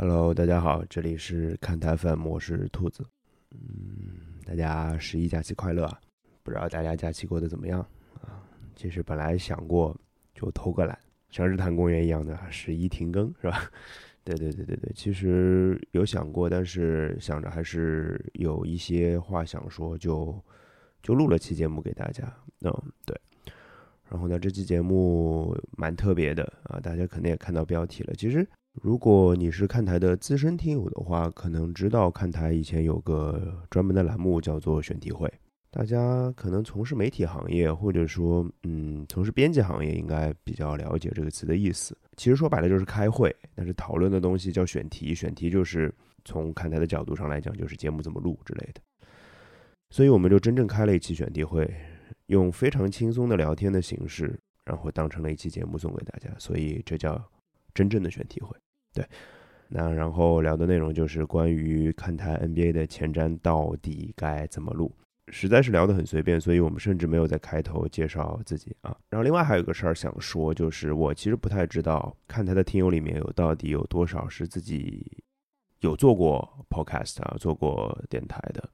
Hello，大家好，这里是看台粉，我是兔子。嗯，大家十一假期快乐啊！不知道大家假期过得怎么样啊？其实本来想过就偷个懒，像日坛公园一样的十一停更是吧？对对对对对，其实有想过，但是想着还是有一些话想说，就就录了期节目给大家。嗯，对。然后呢，这期节目蛮特别的啊，大家肯定也看到标题了。其实。如果你是看台的资深听友的话，可能知道看台以前有个专门的栏目叫做选题会。大家可能从事媒体行业，或者说嗯从事编辑行业，应该比较了解这个词的意思。其实说白了就是开会，但是讨论的东西叫选题。选题就是从看台的角度上来讲，就是节目怎么录之类的。所以我们就真正开了一期选题会，用非常轻松的聊天的形式，然后当成了一期节目送给大家。所以这叫真正的选题会。对，那然后聊的内容就是关于看台 NBA 的前瞻到底该怎么录，实在是聊得很随便，所以我们甚至没有在开头介绍自己啊。然后另外还有一个事儿想说，就是我其实不太知道看台的听友里面有到底有多少是自己有做过 podcast 啊，做过电台的，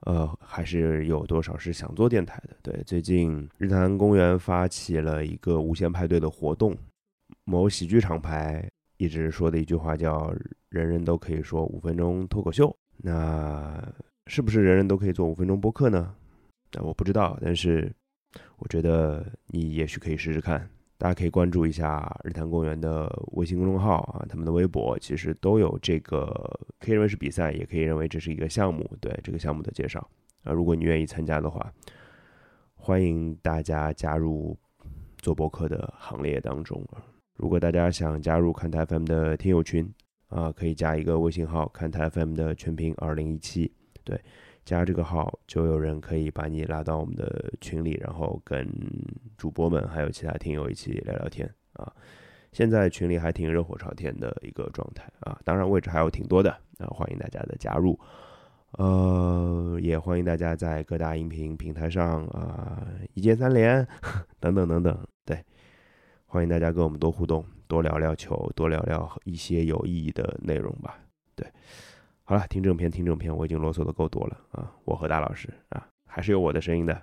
呃，还是有多少是想做电台的。对，最近日坛公园发起了一个无限派对的活动，某喜剧厂牌。一直说的一句话叫“人人都可以说五分钟脱口秀”，那是不是人人都可以做五分钟播客呢？那我不知道，但是我觉得你也许可以试试看。大家可以关注一下日坛公园的微信公众号啊，他们的微博其实都有这个，可以认为是比赛，也可以认为这是一个项目。对这个项目的介绍啊，如果你愿意参加的话，欢迎大家加入做播客的行列当中。如果大家想加入看台 FM 的听友群啊，可以加一个微信号“看台 FM” 的全屏二零一七，对，加这个号就有人可以把你拉到我们的群里，然后跟主播们还有其他听友一起聊聊天啊。现在群里还挺热火朝天的一个状态啊，当然位置还有挺多的啊，欢迎大家的加入，呃，也欢迎大家在各大音频平台上啊，一键三连 等等等等，对。欢迎大家跟我们多互动，多聊聊球，多聊聊一些有意义的内容吧。对，好了，听正片，听正片，我已经啰嗦的够多了啊！我和大老师啊，还是有我的声音的。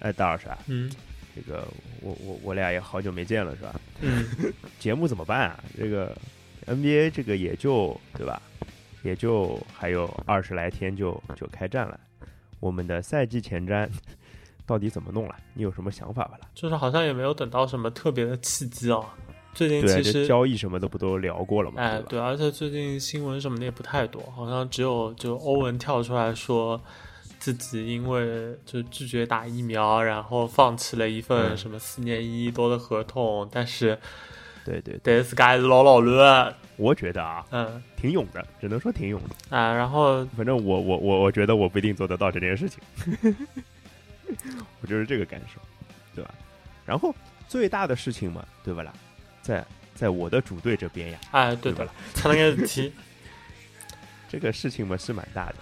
哎，大老师啊，嗯。这个我我我俩也好久没见了，是吧？嗯，节目怎么办啊？这个 NBA 这个也就对吧？也就还有二十来天就就开战了。我们的赛季前瞻到底怎么弄了？你有什么想法吧？就是好像也没有等到什么特别的契机啊。最近其实交易什么的不都聊过了吗？哎，对，而且最近新闻什么的也不太多，好像只有就欧文跳出来说。自己因为就拒绝打疫苗，然后放弃了一份什么四年一亿多的合同，但是，对对，对，是该老老了。我觉得啊，嗯，挺勇的，只能说挺勇的啊。然后，反正我我我我觉得我不一定做得到这件事情，我就是这个感受，对吧？然后最大的事情嘛，对不啦？在在我的主队这边呀，哎，对不啦？才能给踢。这个事情嘛是蛮大的。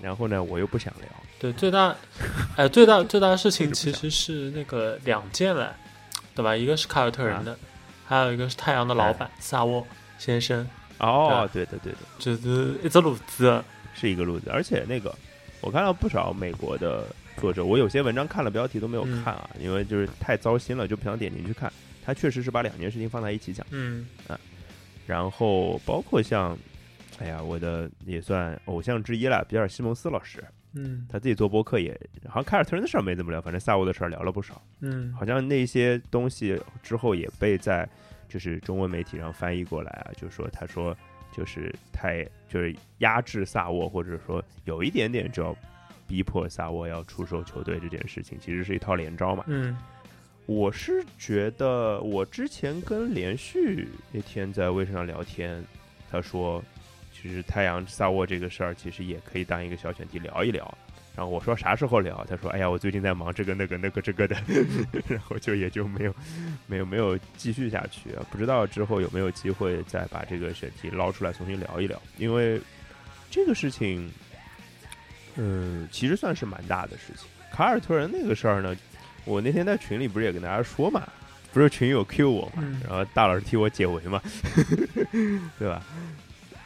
然后呢，我又不想聊。对，最大，哎，最大 最大的事情其实是那个两件了，对吧？一个是凯尔特人的，还有一个是太阳的老板萨沃先生。哦，对的对的，就是一只路子，是一个路子。而且那个，我看到不少美国的作者，我有些文章看了标题都没有看啊，因为就是太糟心了，就不想点进去看。他确实是把两件事情放在一起讲。嗯啊，然后包括像。哎呀，我的也算偶像之一了，比尔西蒙斯老师。嗯，他自己做播客也，好像凯尔特人的事儿没怎么聊，反正萨沃的事儿聊了不少。嗯，好像那些东西之后也被在就是中文媒体上翻译过来啊，就说他说就是太就是压制萨沃，或者说有一点点就要逼迫萨沃要出售球队这件事情，其实是一套连招嘛。嗯，我是觉得我之前跟连续那天在微信上聊天，他说。就是太阳萨沃这个事儿，其实也可以当一个小选题聊一聊，然后我说啥时候聊？他说：“哎呀，我最近在忙这个那个那个这个的。”然后就也就没有没有没有继续下去啊。不知道之后有没有机会再把这个选题捞出来重新聊一聊，因为这个事情，嗯，其实算是蛮大的事情。卡尔特人那个事儿呢，我那天在群里不是也跟大家说嘛，不是群友 Q 我嘛，然后大老师替我解围嘛，对吧？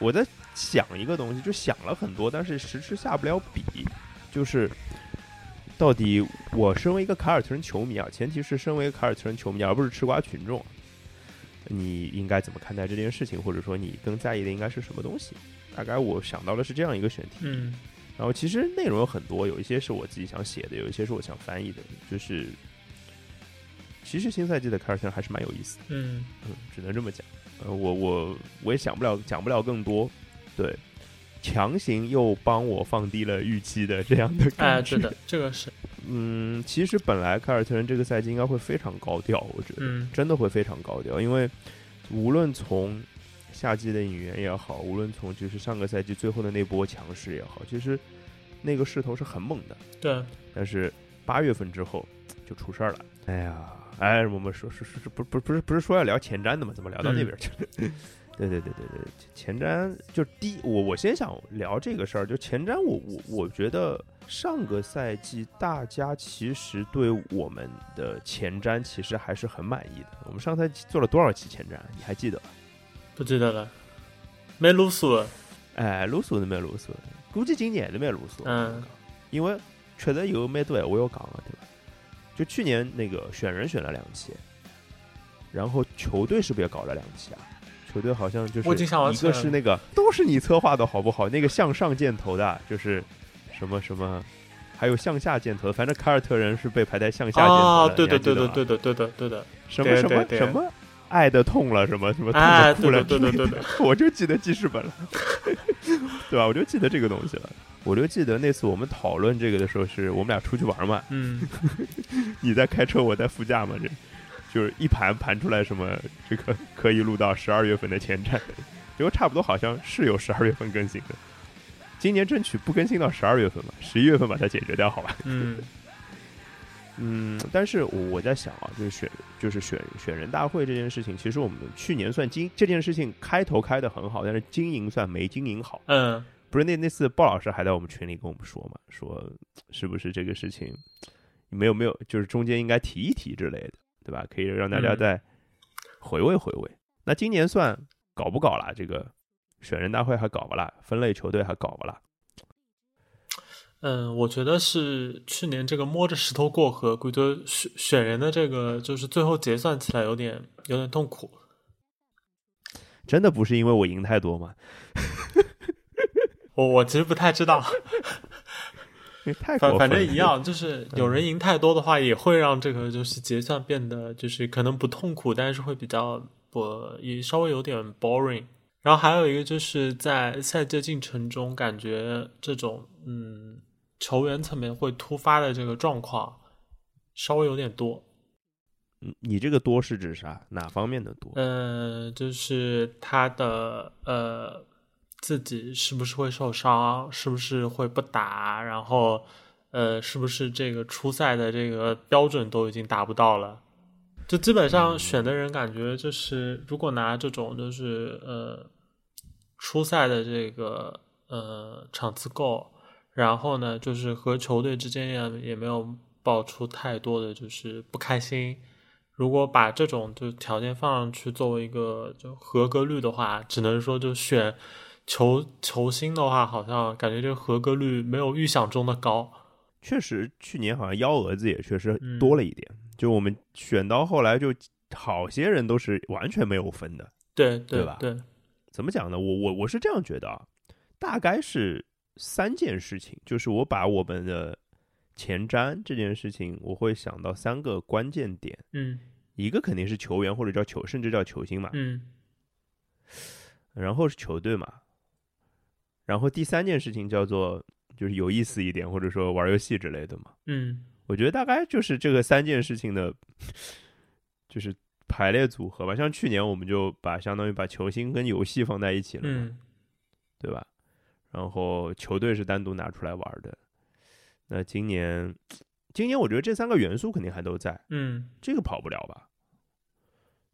我在想一个东西，就想了很多，但是迟迟下不了笔。就是到底我身为一个凯尔特人球迷啊，前提是身为凯尔特人球迷，而不是吃瓜群众，你应该怎么看待这件事情？或者说你更在意的应该是什么东西？大概我想到的是这样一个选题。嗯，然后其实内容有很多，有一些是我自己想写的，有一些是我想翻译的。就是其实新赛季的凯尔特人还是蛮有意思的。嗯嗯，只能这么讲。呃，我我我也想不了，讲不了更多。对。强行又帮我放低了预期的这样的感觉，哎，对的，这个是，嗯，其实本来凯尔特人这个赛季应该会非常高调，我觉得，真的会非常高调，因为无论从夏季的引援也好，无论从就是上个赛季最后的那波强势也好，其实那个势头是很猛的，对，但是八月份之后就出事儿了，哎呀，哎，我们说说说不不不是不是说要聊前瞻的吗？怎么聊到那边去了？对对对对对，前瞻就第我我先想聊这个事儿，就前瞻我我我觉得上个赛季大家其实对我们的前瞻其实还是很满意的。我们上赛季做了多少期前瞻？你还记得？不记得了，没撸索。哎，撸索都没撸索，估计今年都没撸索。嗯，因为确实有蛮多闲话要讲了，对吧？就去年那个选人选了两期，然后球队是不是也搞了两期啊？球队好像就是一个是那个都是你策划的好不好？那个向上箭头的，就是什么什么，还有向下箭头，反正凯尔特人是被排在向下箭头的。对的，对的，对的，对的，对的。什么什么什么，爱的痛了，什么什么痛的哭了，对对，对的。我就记得记事本了，对吧？我就记得这个东西了。我就记得那次我们讨论这个的时候，是我们俩出去玩嘛。嗯，你在开车，我在副驾嘛，这。就是一盘盘出来什么这个 可以录到十二月份的前瞻，结果差不多好像是有十二月份更新的。今年争取不更新到十二月份吧，十一月份把它解决掉，好吧？嗯 嗯，但是我在想啊，就是选就是选选人大会这件事情，其实我们去年算经这件事情开头开的很好，但是经营算没经营好。嗯，不是那那次鲍老师还在我们群里跟我们说嘛，说是不是这个事情没有没有，就是中间应该提一提之类的。对吧？可以让大家再回味回味。那今年算搞不搞了？这个选人大会还搞不啦？分类球队还搞不啦？嗯，我觉得是去年这个摸着石头过河，估计选选人的这个就是最后结算起来有点有点痛苦。真的不是因为我赢太多吗？我我其实不太知道。反反正一样，就是有人赢太多的话，也会让这个就是结算变得就是可能不痛苦，但是会比较不也稍微有点 boring。然后还有一个就是在赛季进程中，感觉这种嗯球员层面会突发的这个状况稍微有点多。嗯，你这个多是指啥？哪方面的多？呃，就是他的呃。自己是不是会受伤？是不是会不打？然后，呃，是不是这个初赛的这个标准都已经达不到了？就基本上选的人感觉就是，如果拿这种就是呃初赛的这个呃场次够，然后呢，就是和球队之间也也没有爆出太多的就是不开心。如果把这种就条件放上去作为一个就合格率的话，只能说就选。球球星的话，好像感觉这个合格率没有预想中的高。确实，去年好像幺蛾子也确实多了一点。就我们选到后来，就好些人都是完全没有分的。对对吧？对，怎么讲呢？我我我是这样觉得啊，大概是三件事情。就是我把我们的前瞻这件事情，我会想到三个关键点。嗯，一个肯定是球员或者叫球，甚至叫球星嘛。嗯，然后是球队嘛。然后第三件事情叫做就是有意思一点，或者说玩游戏之类的嘛。嗯，我觉得大概就是这个三件事情的，就是排列组合吧。像去年我们就把相当于把球星跟游戏放在一起了嘛，对吧？然后球队是单独拿出来玩的。那今年，今年我觉得这三个元素肯定还都在，嗯，这个跑不了吧？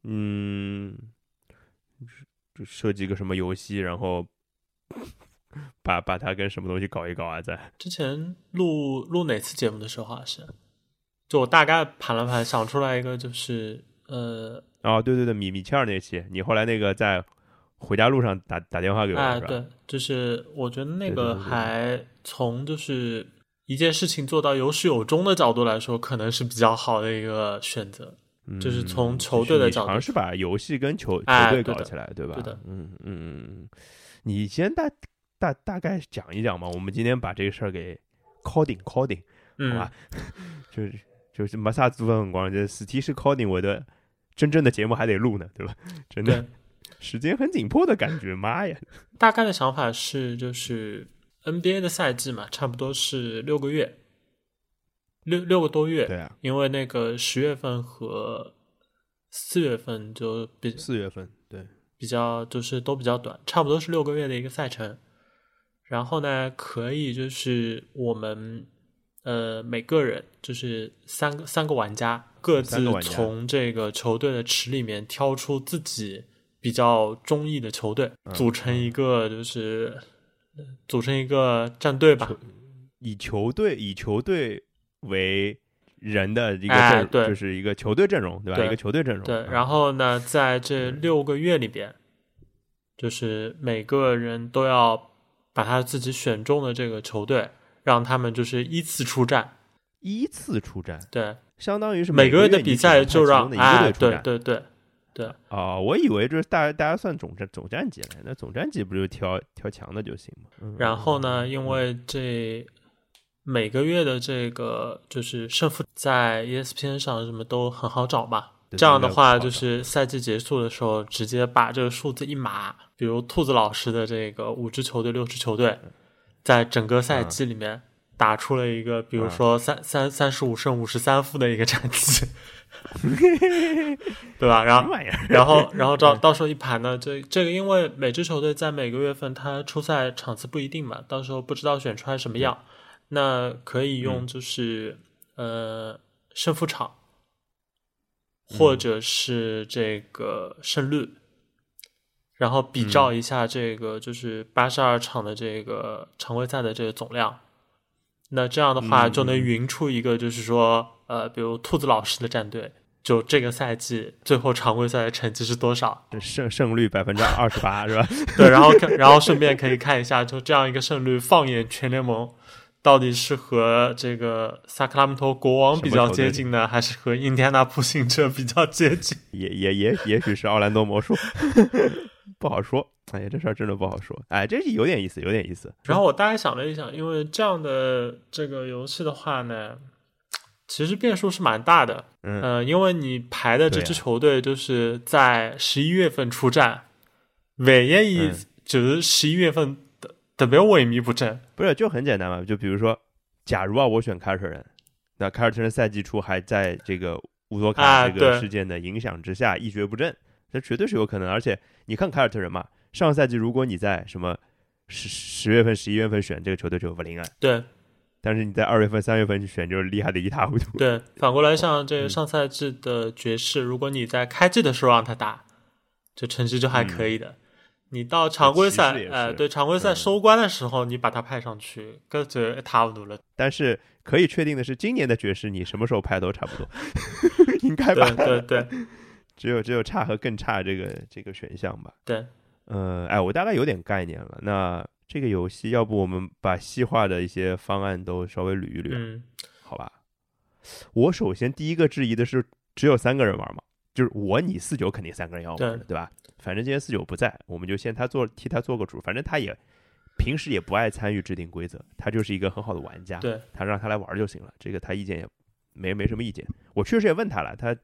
嗯，就设计个什么游戏，然后把把它跟什么东西搞一搞啊？在之前录录哪次节目的时候好像是，就我大概盘了盘，想出来一个就是呃，哦，对对对，米米切尔那期，你后来那个在回家路上打打电话给我？对，就是我觉得那个还从就是一件事情做到有始有终的角度来说，可能是比较好的一个选择。就是从嗯球队的角度尝试把游戏跟球球队搞起来，对吧？对的嗯嗯嗯嗯，你先大大大概讲一讲嘛。我们今天把这个事儿给 coding coding，好嗯吧，就是就是没啥做辰光，这事体是 coding，我的真正的节目还得录呢，对吧？真的，时间很紧迫的感觉，妈呀！大概的想法是，就是 NBA 的赛季嘛，差不多是六个月，六六个多月。对啊，因为那个十月份和四月份就比四月份，对，比较就是都比较短，差不多是六个月的一个赛程。然后呢，可以就是我们呃每个人就是三个三个玩家各自从这个球队的池里面挑出自己比较中意的球队，嗯组成一个就是呃组成一个战队吧。以球队以球队为人的一个阵，哎对就是一个球队阵容，对吧？对一个球队阵容。对，嗯然后呢，在这六个月里边，就是每个人都要把他自己选中的这个球队，让他们就是依次出战。依次出战，对，相当于是每个个月的比赛就让一哎，个队出战。对对对对，哦，我以为就是大大家算总战总战绩来，那总战绩不就挑挑强的就行吗？嗯然后呢，因为这每个月的这个就是胜负在 E ESPN 上什么都很好找嘛。对这样的话，就是赛季结束的时候，直接把这个数字一码，比如兔子老师的这个五支球队、六支球队，在整个赛季里面打出了一个，比如说三三三十五胜五十三负的一个战绩，对吧？然后？然后，然后到到时候一盘呢，这这个因为每支球队在每个月份它出赛场次不一定嘛，到时候不知道选出来什么样，那可以用就是、呃胜负场，或者是这个胜率，然后比照一下这个就是八十二场的这个常规赛的这个总量，那这样的话嗯就能匀出一个就是说呃，比如兔子老师的战队。就这个赛季最后常规赛的成绩是多少？胜胜率百分之二十八是吧？对，然后看，然后顺便可以看一下，就这样一个胜率，放眼全联盟，到底是和这个萨克拉门托国王比较接近呢，还是和印第安纳步行者比较接近？也也也也许是奥兰多魔术，不好说。哎呀，这事儿真的不好说。哎，这是有点意思，有点意思。然后我大概想了一想，因为这样的这个游戏的话呢，其实变数是蛮大的。嗯呃，因为你排的这支球队就是在十一月份出战，万一就是十一月份特特别萎靡不振，不是，就很简单嘛。就比如说，假如啊，我选凯尔特人，那凯尔特人赛季初还在这个乌索卡这个事件的影响之下一蹶不振，这绝对是有可能。而且你看凯尔特人嘛，上赛季如果你在什么十十月份、十一月份选这个球队就不灵啊，对但是你在二月份、三月份去选就是厉害的一塌糊涂。对，反过来像这嗯个上赛季的爵士，如果你在开季的时候让他打，这成绩就还可以的。你到常规赛骑士也，是呃，对常规赛嗯收官的时候，你把他派上去，搿就一塌糊涂了。但是可以确定的是，今年的爵士你什么时候派都差不多，应该吧对？对对只有只有差和更差这个这个选项吧。对，呃，哎，我大概有点概念了。那这个游戏，要不我们把细化的一些方案都稍微捋一捋，嗯好吧？我首先第一个质疑的是，只有三个人玩嘛，就是我你四九肯定三个人要玩的，对吧？反正今天四九不在，我们就先他做替他做个主，反正他也平时也不爱参与制定规则，他就是一个很好的玩家，对，他让他来玩就行了，这个他意见也没没什么意见。我确实也问他了，他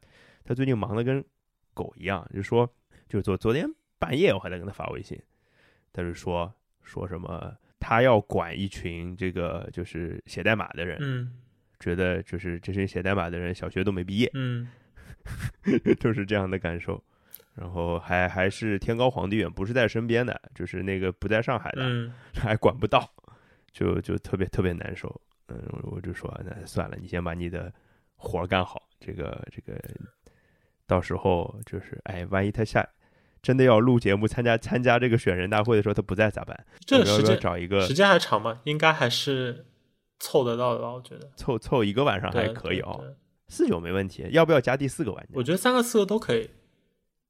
他最近忙得跟狗一样，就说就是昨昨天半夜我还在跟他发微信，他就说说什么他要管一群这个就是写代码的人，嗯觉得就是这群写代码的人小学都没毕业，嗯 就是这样的感受。然后还还是天高皇帝远，不是在身边的，就是那个不在上海的，嗯，还管不到，就就特别特别难受。嗯，我就说那算了，你先把你的活儿干好，这个这个，到时候就是哎，万一他下真的要录节目、参加参加这个选人大会的时候，他不在咋办？这个时间找一个时间还长吗？应该还是凑得到的吧？我觉得凑凑一个晚上还可以哦，四九没问题。要不要加第四个玩家？我觉得三个四个都可以。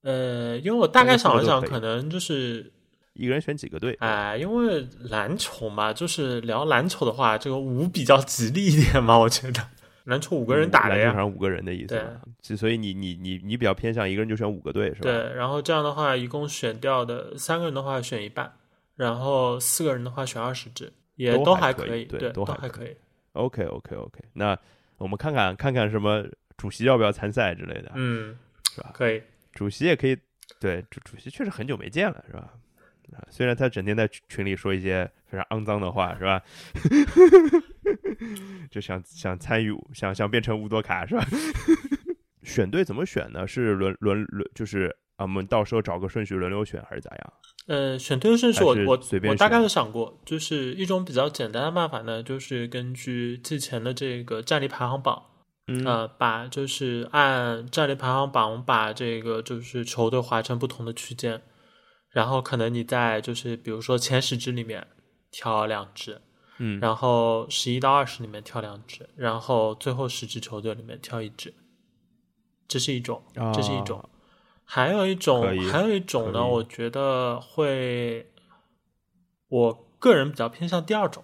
呃，因为我大概想了想，可可能就是一个人选几个队？哎，因为篮球嘛，就是聊篮球的话，这个五比较吉利一点嘛，我觉得篮球五个人打的呀五个人的意思所以你你你你比较偏向一个人就选五个队是吧？对，然后这样的话，一共选掉的三个人的话选一半，然后四个人的话选二十支，也都还可以对，对都还还可以。OK OK OK，那我们看看看看什么主席要不要参赛之类的。嗯是吧，可以。主席也可以，对主主席确实很久没见了，是吧？啊，虽然他整天在群群里说一些非常肮脏的话，是吧？就想想参与，想想变成乌多卡，是吧？选队怎么选呢？是轮轮轮，就是啊，我们到时候找个顺序轮流选，还是咋样？呃，选队顺序我我我大概选有想过，就是一种比较简单的办法呢，就是根据季前的这个战力排行榜，嗯呃，把就是按战力排行榜把这个就是球队划成不同的区间，然后可能你在就是比如说前十支里面挑两支，嗯，然后十一到二十里面挑两支，然后最后十支球队里面挑一支，这是一种，这是一种。啊还有一种，还有一种呢，我觉得会，我个人比较偏向第二种。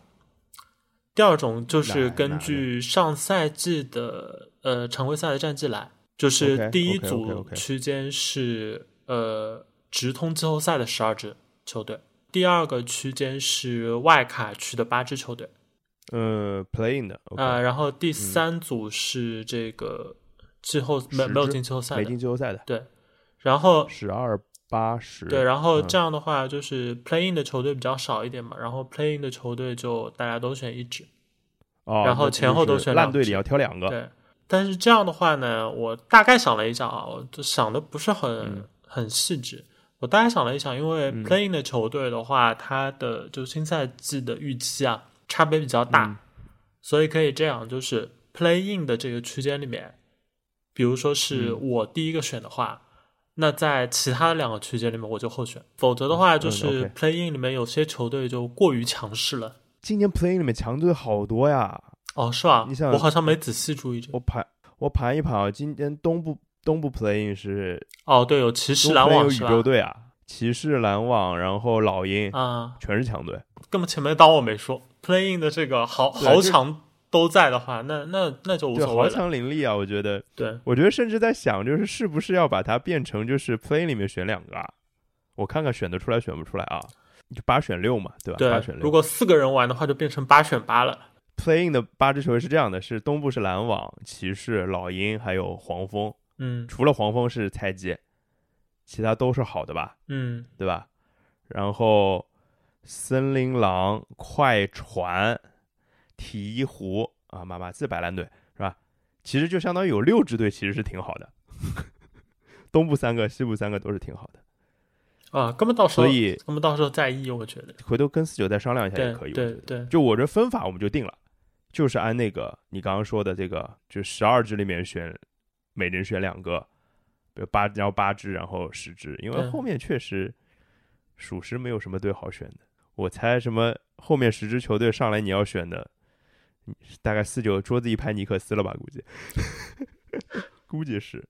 第二种就是根据上赛季的呃常规赛的战绩来，就是第一组区间是呃直通季后赛的十二支球队，第二个区间是外卡区的八支球队，呃，playing 的啊、然后第三组是这个季后没没有进季后赛的，进季后赛的，对，然后十二八十，对，然后嗯这样的话，就是 playing 的球队比较少一点嘛，然后 playing 的球队就大家都选一支，哦，然后前后都选烂队里要挑两个，对。但是这样的话呢，我大概想了一下啊，我就想的不是很、嗯很细致。我大概想了一想，因为嗯 play in 的球队的话，它的就新赛季的预期啊差别比较大，嗯所以可以这样，就是 playing 的这个区间里面，比如说是嗯我第一个选的话，那在其他两个区间里面我就候选，否则的话就嗯是 play in 里面有些球队就过于强势了。今年 playing 里面强队好多呀，哦，是吧你？想我好像没仔细注意这个。我盘我盘一盘啊，今天东部东部 playing 是哦，对，有骑士篮网有宇篮网是吧？宙队啊，骑士篮网，然后老鹰，啊，全是强队。根本前面当我没说，playing 的这个豪豪强都在的话，那那那就无对，豪所谓了。强林立啊！我觉得，对，我觉得甚至在想，就是是不是要把它变成就是 play 里面选两个啊？我看看选得出来选不出来啊？就八选六嘛，对吧？八选对，六。如果四个人玩的话，就变成八选八了。playing 的八支球队是这样的：是东部是篮网、骑士、老鹰，还有黄蜂。嗯除了黄蜂是菜鸡，其他都是好的吧？嗯对吧？然后森林狼、快船、鹈鹕啊，马马刺白兰队是吧？其实就相当于有六支队，其实是挺好的。东部三个，西部三个都是挺好的，啊，根本到时候所，以根本到时候再议，我觉得。回头跟四九再商量一下也可以。我对对，就我这分法我们就定了，就是按那个你刚刚说的这个，就十二支里面选，每人选两个，比如八，然后八支，然后十支，因为后面确实属实没有什么队好选的。我猜什么后面十支球队上来你要选的，大概四九桌子一拍尼克斯了吧？估计，估计是。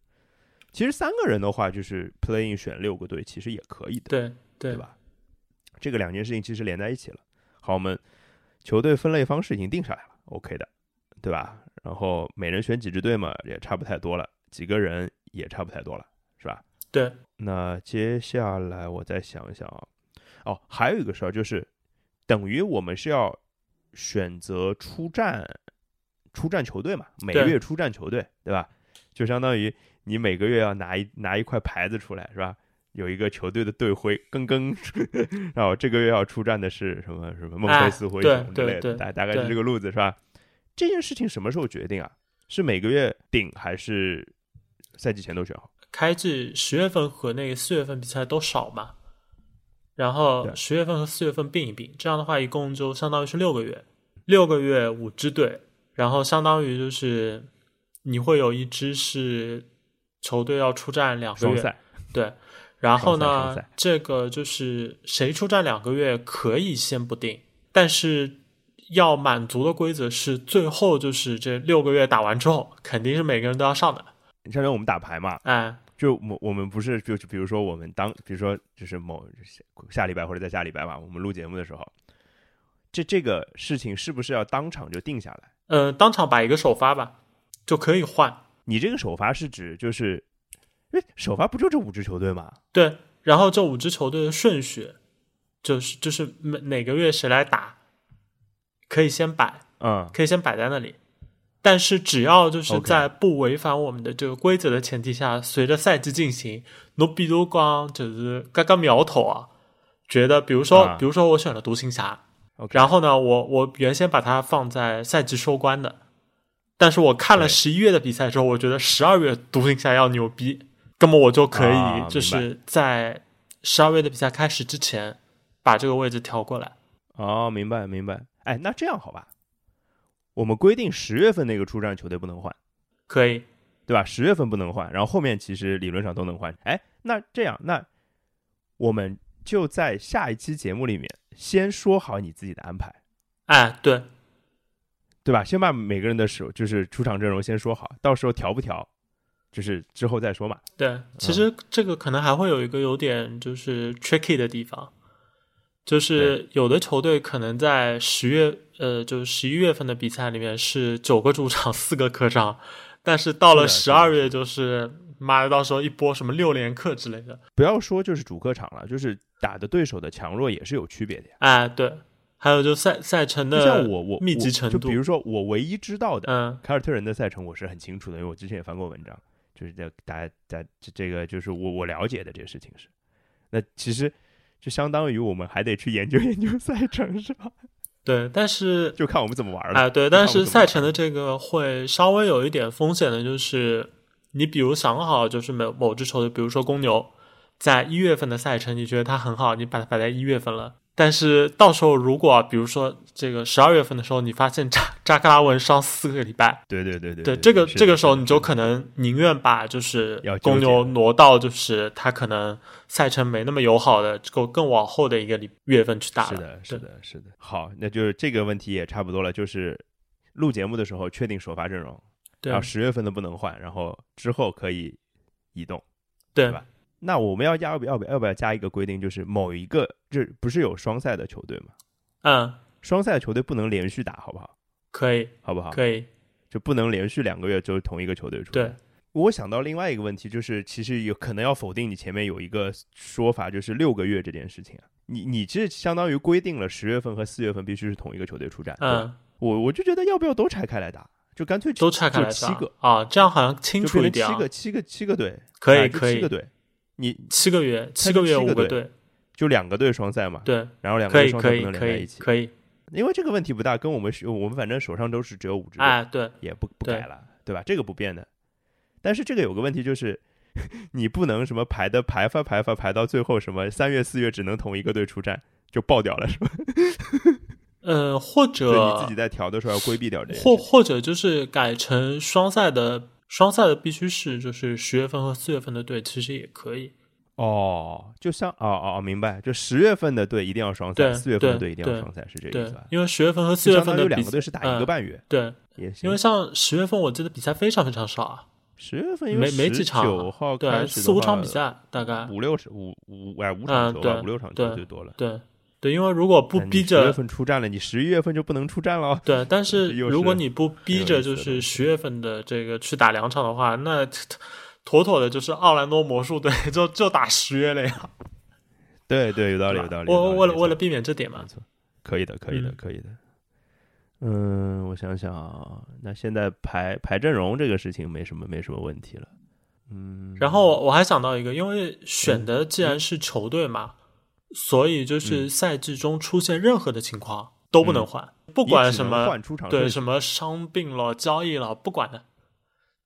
其实三个人的话，就是 playing 选六个队，其实也可以的。对对对吧？这个两件事情其实连在一起了。好，我们球队分类方式已经定下来了，OK 的，对吧？然后每人选几支队嘛，也差不太多了，几个人也差不太多了，是吧？对，那接下来我再想一想啊，哦，还有一个事儿就是，等于我们是要选择出战出战球队嘛，每个月出战球队，对吧？就相当于你每个月要拿一拿一块牌子出来，是吧？有一个球队的队徽，更更，然后这个月要出战的是什么什么孟菲斯灰对熊之类的，大大概是这个路子，是吧？这件事情什么时候决定啊？是每个月定还是赛季前都选好？开季十月份和那个四月份比赛都少嘛，然后十月份和四月份并一并，这样的话一共就相当于是六个月，六个月五支队，然后相当于就是你会有一支是球队要出战两个月，对。然后呢，这个就是谁出战两个月可以先不定，但是要满足的规则是最后就是这六个月打完之后，肯定是每个人都要上的。你像我们打牌嘛，哎，就我我们不是就就比如说我们当比如说就是某下礼拜或者在下礼拜吧，我们录节目的时候，这这个事情是不是要当场就定下来？呃，当场摆一个首发吧，就可以换。你这个首发是指就是，哎，首发不就这五支球队吗？对，然后这五支球队的顺序，就是就是每哪个月谁来打，可以先摆，嗯，可以先摆在那里。但是只要就是在不违反我们的这个规则的前提下，随着赛季进行，侬比如讲就是刚刚苗头啊，觉得比如说、啊。比如说我选了独行侠然后呢，我我原先把它放在赛季收官的，但是我看了对。十一月的比赛之后，我觉得十二月独行侠要牛逼，那么我就可啊以就是在十二月的比赛开始之前把这个位置调过来。哦，明白明白。哎，那这样好吧，我们规定十月份那个出战球队不能换，可以，对吧？十月份不能换，然后后面其实理论上都能换。哎，那这样，那我们就在下一期节目里面先说好你自己的安排，哎，对，对吧？先把每个人的手就是出场阵容先说好，到时候调不调，就是之后再说嘛。对，其实这个可能还会有一个有点就是 tricky 的地方，就是有的球队可能在十月呃，就是十一月份的比赛里面是九个主场四个客场，但是到了十二月就是妈的，到时候一波什么六连客之类的，不要说就是主客场了，就是打的对手的强弱也是有区别的呀。哎，对，还有就赛赛程的像我我密集程度就比如说我唯一知道的，嗯凯尔特人的赛程我是很清楚的，因为我之前也翻过文章，就是在大家在这这个就是我我了解的这个事情是，那其实就相当于我们还得去研究 研究赛程是吧？对，但是就看我们怎么玩了。哎，对，但是赛程的这个会稍微有一点风险的，就是你比如想好，就是某某支球队，比如说公牛，在一月份的赛程，你觉得它很好，你把它摆在一月份了。但是到时候如果比如说这个十二月份的时候，你发现扎 扎克拉文伤四个礼拜，对对对对对这个这个时候你就可能宁愿把就是公牛挪到就是他可能赛程没那么友好的更更往后的一个礼月份去打了。是的，是的，是的。好，那就是这个问题也差不多了，就是录节目的时候确定首发阵容，对然后十月份的不能换，然后之后可以移动。对对吧那我们要加要不要不要要不要加一个规定，就是某一个这不是有双赛的球队吗？嗯，双赛的球队不能连续打，好不好？可以好不好？可以，就不能连续两个月就是同一个球队出。对，我想到另外一个问题，就是其实有可能要否定你前面有一个说法，就是六个月这件事情啊。你你这相当于规定了十月份和四月份必须是同一个球队出战。嗯，我我就觉得要不要都拆开来打，就干脆都拆开来打七个，啊，这样好像清楚一点啊七。个七个七个队，可以可以七个队，你七个月，七个月五个队，就两个队双赛嘛，对，然后两个可以可队双赛不能连以可以在一起，可以，因为这个问题不大，跟我们我们反正手上都是只有五支队，哎，对，也不不改了，对吧？这个不变的。但是这个有个问题就是，你不能什么排的排发排发排到最后什么三月四月只能同一个队出战，就爆掉了是吧？呃，或所以你自己在调的时候要规避掉这些或。或者就是改成双赛的，双赛的必须是就是十月份和四月份的队，其实也可以。哦，就像哦哦哦，明白，就十月份的队一定要双赛，四月份的队一定要双赛，是这个意思吧？，因为十月份和四月份的两个队是打一个嗯半月，对，也行。因为像十月份我记得比赛非常非常少啊，十月份因为没没几场九号开对，始四五场比赛大概，五六场五五哎五场嗯球吧，对五六场球对最多了。对对，因为如果不逼十月着份出战了，你十一月份就不能出战了。对，但是 如果你不逼着就是十月份的这个去打两场的话，那 妥妥的就是奥兰多魔术队 就就打十月了呀。对对，有道理，有道理。我为了为了避免这点嘛可以的，可以的，嗯可以的。嗯，我想想啊，那现在排排阵容这个事情没什么没什么问题了。嗯，然后我我还想到一个，因为选的既然是球队嘛，所以就是嗯。赛季中出现任何的情况都不能换，不管什么换出场对什么伤病了、交易了，不管的。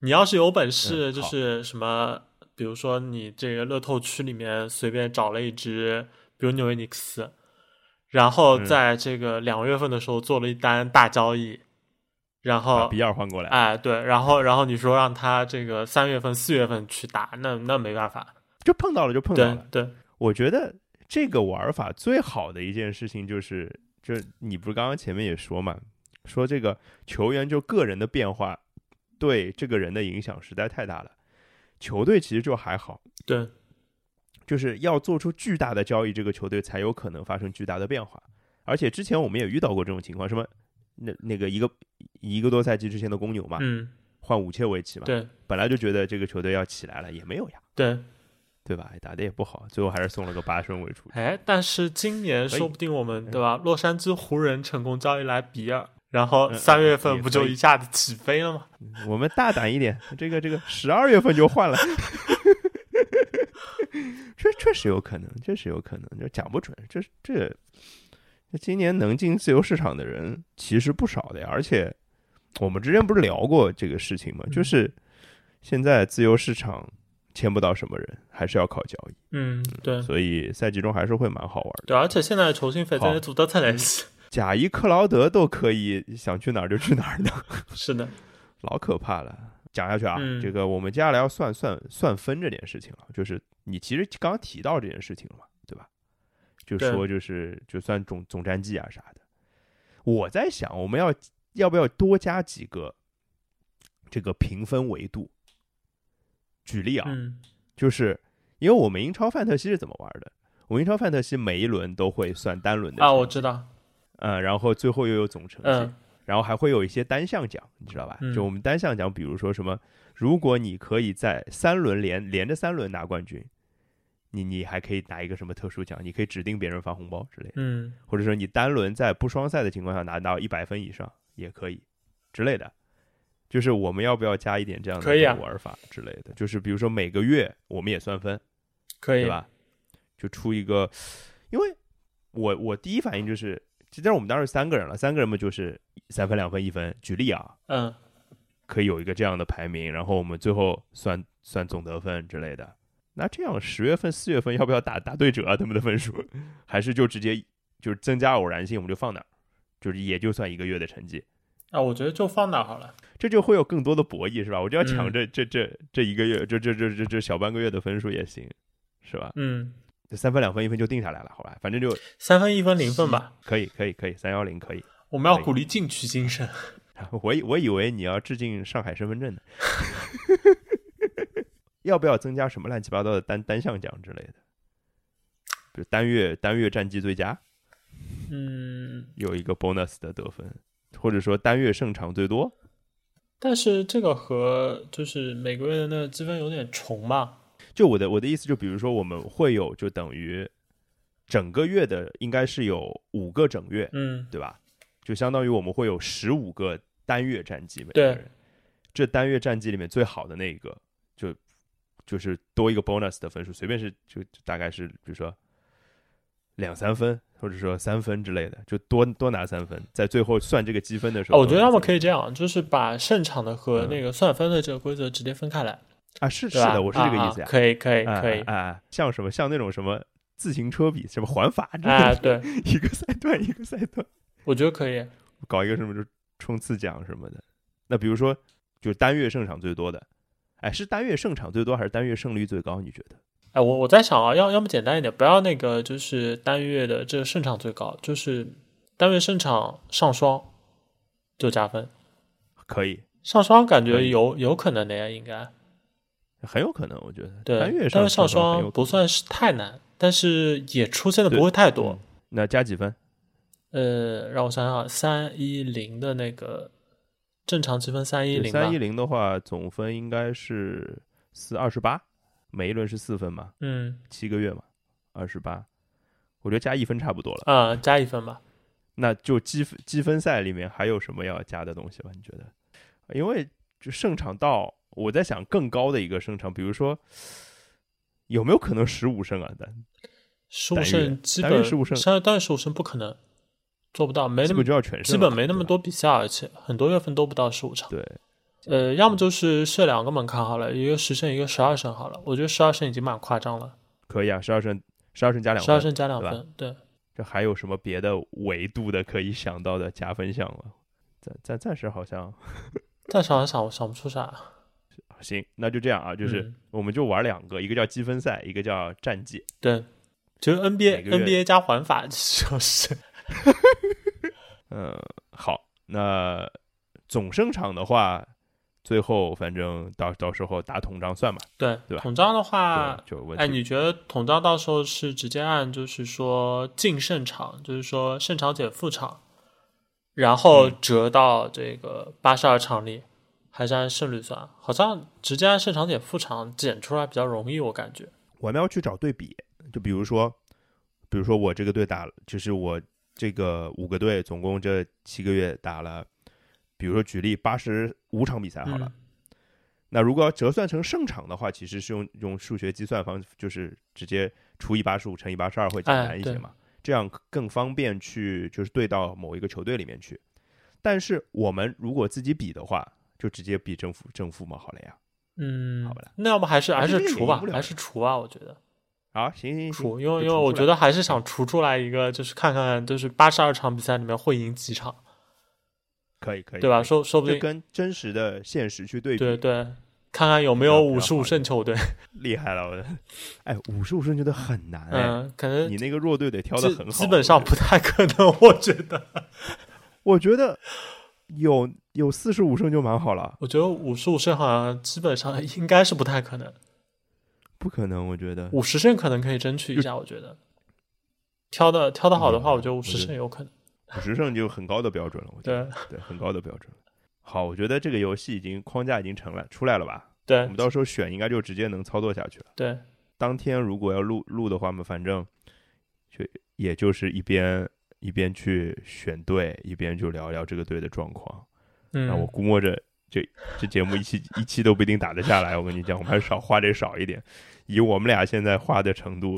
你要是有本事，就是什么，比如说你这个乐透区里面随便找了一只，比如纽约尼克斯，然后在这个两月份的时候做了一单大交易，然后比尔换过来，哎，对，然后然后你说让他这个三月份、四月份去打，那那没办法，就碰到了就碰到了。对，我觉得这个玩法最好的一件事情就是，就你不是刚刚前面也说嘛，说这个球员就个人的变化对这个人的影响实在太大了，球队其实就还好。对。就是要做出巨大的交易，这个球队才有可能发生巨大的变化。而且之前我们也遇到过这种情况，什么那那个一个一个多赛季之前的公牛嘛，嗯，换五切维奇嘛，对，本来就觉得这个球队要起来了，也没有呀，对，对吧？打的也不好，最后还是送了个八顺位出去。哎，但是今年说不定我们对吧？洛杉矶湖人成功交易来比尔，然后三月份不就一下子起飞了吗？我们大胆一点，这个这个十二月份就换了。这确实有可能，确实有可能，就讲不准。这这，今年能进自由市场的人其实不少的呀。而且我们之前不是聊过这个事情吗？就是现在自由市场签不到什么人，还是要靠交易。嗯，对。所以赛季中还是会蛮好玩的。对，而且现在球星费在组得特来西，贾伊克劳德都可以想去哪儿就去哪儿的。是的，老可怕了。讲下去啊，这个我们接下来要算算算分这件事情了。就是你其实刚刚提到这件事情了嘛，对吧？就说就是就算总总战绩啊啥的。我在想，我们要要不要多加几个这个评分维度？举例啊，就是因为我们英超范特西是怎么玩的？我们英超范特西每一轮都会算单轮的啊，我知道。嗯，然后最后又有总成绩。然后还会有一些单项奖，你知道吧？就我们单项奖，比如说什么，如果你可以在三轮连连着三轮拿冠军，你你还可以拿一个什么特殊奖？你可以指定别人发红包之类的，嗯，或者说你单轮在不双赛的情况下拿到一百分以上也可以之类的。就是我们要不要加一点这样的玩法之类的？就是比如说每个月我们也算分，可以对吧？就出一个，因为我我第一反应就是。实际上我们当时三个人了，三个人嘛就是三分、两分、一分。举例啊，嗯，可以有一个这样的排名，然后我们最后算算总得分之类的。那这样十月份、四月份要不要打打对折啊？他们的分数，还是就直接就是增加偶然性，我们就放那，就是也就算一个月的成绩。啊，我觉得就放那好了，这就会有更多的博弈，是吧？我就要抢这这这这一个月，这这这这这小半个月的分数也行，是吧？嗯。三分两分一分就定下来了，好吧，反正就三分一分零分吧，可以可以可以，三幺零可以。我们要鼓励进取精神。我以我以为你要致敬上海身份证呢。要不要增加什么乱七八糟的单单项奖之类的？比如单月单月战绩最佳，嗯，有一个 bonus 的得分，或者说单月胜场最多。但是这个和就是每个月的那个积分有点重嘛。就我的我的意思，就比如说我们会有，就等于整个月的应该是有五个整月，嗯，对吧？就相当于我们会有十五个单月战绩，每个人，这单月战绩里面最好的那一个，就就是多一个 bonus 的分数，随便是就大概是比如说两三分，或者说三分之类的，就多多拿三分，在最后算这个积分的时候，我觉得他们可以这样，就是把胜场的和那个算分的这个规则直接分开来。啊，是是的，我是这个意思呀。可以可以可以啊，像什么像那种什么自行车比什么环法啊，对，一个赛段一个赛段，我觉得可以搞一个什么就冲刺奖什么的。那比如说，就单月胜场最多的，哎，是单月胜场最多还是单月胜率最高？你觉得？哎，我我在想啊，要要么简单一点，不要那个就是单月的这个胜场最高，就是单月胜场上双就加分，可以上双感觉有有可能的呀，应该。很有可能，我觉得对单月上双不算是太难，但是也出现的不会太多。那加几分？呃，让我想想，三一零的那个正常积分三一零，三一零的话，总分应该是四二十八，每一轮是四分嘛？嗯，七个月嘛，二十八，我觉得加一分差不多了。啊，加一分吧。那就积分积分赛里面还有什么要加的东西吗？你觉得？因为就胜场到。我在想更高的一个胜场，比如说有没有可能十五胜啊？但十五胜基本十五胜，当然十五胜不可能做不到，没那么就要全胜，基本没那么多比赛，而且很多月份都不到十五场。对，呃，要么就是设两个门槛好了，一个十胜，一个十二胜好了。我觉得十二胜已经蛮夸张了。可以啊，十二胜，十二胜加两，十二胜加两分，对。这还有什么别的维度的可以想到的加分项吗？暂暂暂时好像，暂时好像 想想不出啥。行，那就这样啊，就是嗯我们就玩两个，一个叫积分赛，一个叫战绩。对，就是 NBA NBA 加环法，就是嗯，好，那总胜场的话，最后反正到到时候打统章算吧，对对吧统章的话就，问题。哎，你觉得统章到时候是直接按就是说净胜场，就是说胜场减负场，然后嗯折到这个八十二场里，还是按胜率算？好像直接按胜场减负场减出来比较容易，我感觉。我们要去找对比，就比如说，比如说我这个队打了，就是我这个五个队总共这七个月打了，比如说举例八十五场比赛好了，嗯那如果要折算成胜场的话，其实是用用数学计算方，就是直接除以八十五乘以八十二会简单一些嘛，这样更方便去就是对到某一个球队里面去。但是我们如果自己比的话，就直接比正负正负嘛，好了呀。嗯，好吧那要不还是还是除吧还是除啊，我觉得好，行行行，除，因为因为我觉得还是想除出来一个，就是看看就是八十二场比赛里面会赢几场，可以可以，对吧？说说不定跟真实的现实去对比，对对，看看有没有五十五胜球队。厉害了，我的。哎，五十五胜球队很难哎，嗯，可能你那个弱队得挑的很好，基本上不太可能，我觉得。我觉得有有四十五胜就蛮好了，我觉得五十五胜好像基本上应该是不太可能，不可能，我觉得五十胜可能可以争取一下，我觉得。挑的挑的好的话，嗯我觉得五十胜有可能。五十胜就很高的标准了，我觉得对对很高的标准。好，我觉得这个游戏已经框架已经成了出来了吧？对我们到时候选应该就直接能操作下去了。对，当天如果要录录的话嘛，反正就也就是一边一边去选队，一边就聊聊这个队的状况。嗯，那我估摸着这这节目一期一期都不一定打得下来。我跟你讲，我们还是少花这少一点。以我们俩现在花的程度，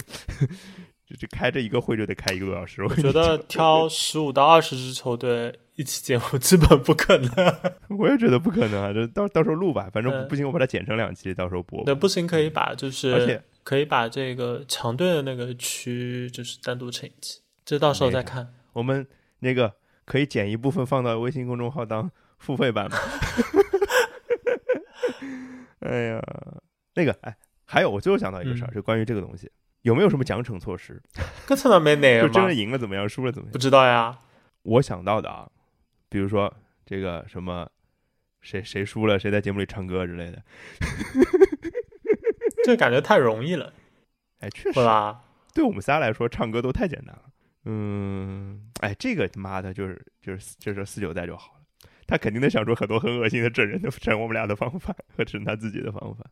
就就开这一个会就得开一个多小时。我觉得挑十五到二十支球队一起节目基本不可能。我也觉得不可能啊，就到到时候录吧，反正嗯不不行，我把它剪成两期，到时候播。那不行，可以把就是而是且可以把这个强队的那个区就是单独成一期，这到时候再看。我们那个可以剪一部分放到微信公众号当付费版吗？哎呀，那个哎，还有我最后想到一个事儿，嗯就关于这个东西，有没有什么奖惩措施？跟他们没哪个吗就真的？赢了怎么样，输了怎么样不？知道呀。我想到的啊，比如说这个什么，谁谁输了，谁在节目里唱歌之类的。这感觉太容易了，哎，确实对，吧？对我们仨来说，唱歌都太简单了。嗯，哎，这个他妈的，就是就是就是四九代就好了。他肯定能想出很多很恶心的整人的 整我们俩的方法和整他自己的方法。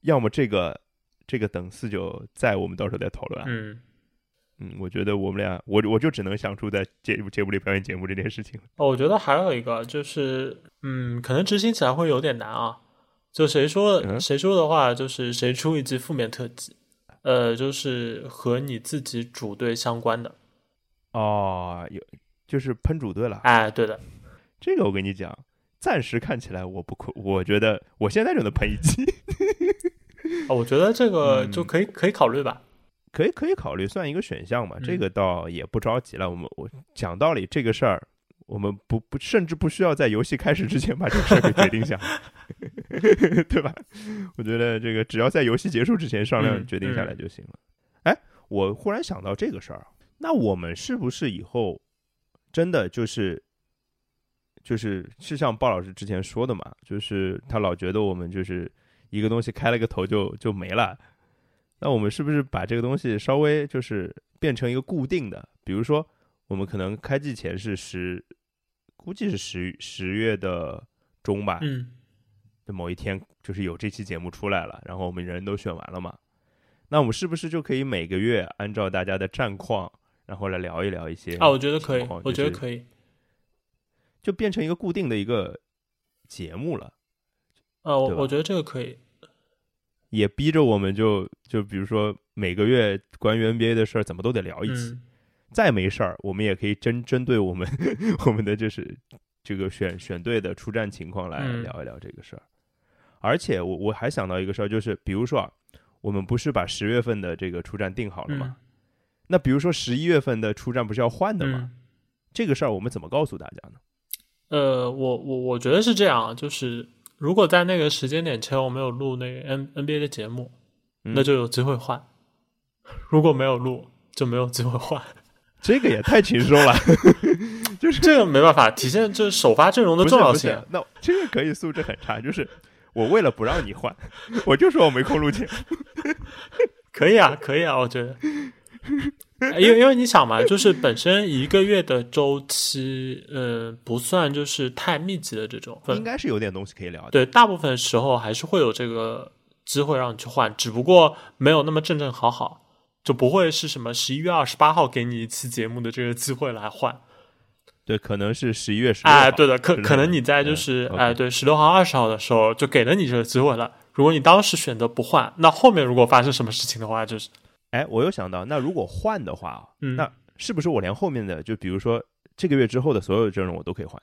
要么这个这个等四九在，我们到时候再讨论啊。嗯，嗯，我觉得我们俩，我我就只能想出在节目节目里表演节目这件事情。哦，我觉得还有一个就是，嗯，可能执行起来会有点难啊。就谁说嗯谁说的话，就是谁出一集负面特辑，呃，就是和你自己主队相关的。哦，有就是喷主队了。哎，对的，这个我跟你讲，暂时看起来我不困，我觉得我现在就能喷一集，哦我觉得这个嗯就可以、可以考虑吧。可以可以考虑算一个选项嘛。嗯这个倒也不着急了。我们我讲道理，这个事儿我们不不甚至不需要在游戏开始之前把这个事儿给决定下来，对吧？我觉得这个只要在游戏结束之前商量嗯决定下来就行了。哎，我忽然想到这个事儿啊，那我们是不是以后真的就是？就是是像鲍老师之前说的嘛，就是他老觉得我们就是一个东西开了个头就就没了，那我们是不是把这个东西稍微就是变成一个固定的？比如说，我们可能开季前是十，估计是十十月的中吧，嗯，就某一天就是有这期节目出来了，然后我们人都选完了嘛，那我们是不是就可以每个月按照大家的战况，然后来聊一聊一些啊，我觉得可以我觉得可以。就变成一个固定的一个节目了，呃，我我觉得这个可以。也逼着我们就就比如说每个月关于 NBA 的事儿怎么都得聊一期，嗯，再没事儿，我们也可以针针对我们我们的就是这个选选队的出战情况来嗯聊一聊这个事儿。而且我我还想到一个事儿，就是比如说啊，我们不是把十月份的这个出战定好了吗？嗯那比如说十一月份的出战不是要换的吗？嗯这个事儿我们怎么告诉大家呢？呃，我我我觉得是这样，就是如果在那个时间点前我没有录那个 N NBA 的节目，嗯那就有机会换；如果没有录，就没有机会换。这个也太轻松了，就是这个没办法，体现这首发阵容的重要性。那这个可以素质很差，就是我为了不让你换，我就说我没空录节目。可以啊，可以啊，我觉得，因为因为你想嘛，就是本身一个月的周期，嗯，不算就是太密集的这种，应该是有点东西可以聊的。对，大部分时候还是会有这个机会让你去换，只不过没有那么正正好好，就不会是什么十一月二十八号给你一期节目的这个机会来换。对，可能是十一月十哎，对的，可可能你在就嗯是、哎，对，十六号、二十号的时候就给了你这个机会了。如果你当时选择不换，那后面如果发生什么事情的话，就是哎，我又想到，那如果换的话，嗯那是不是我连后面的，就比如说这个月之后的所有的阵容我都可以换，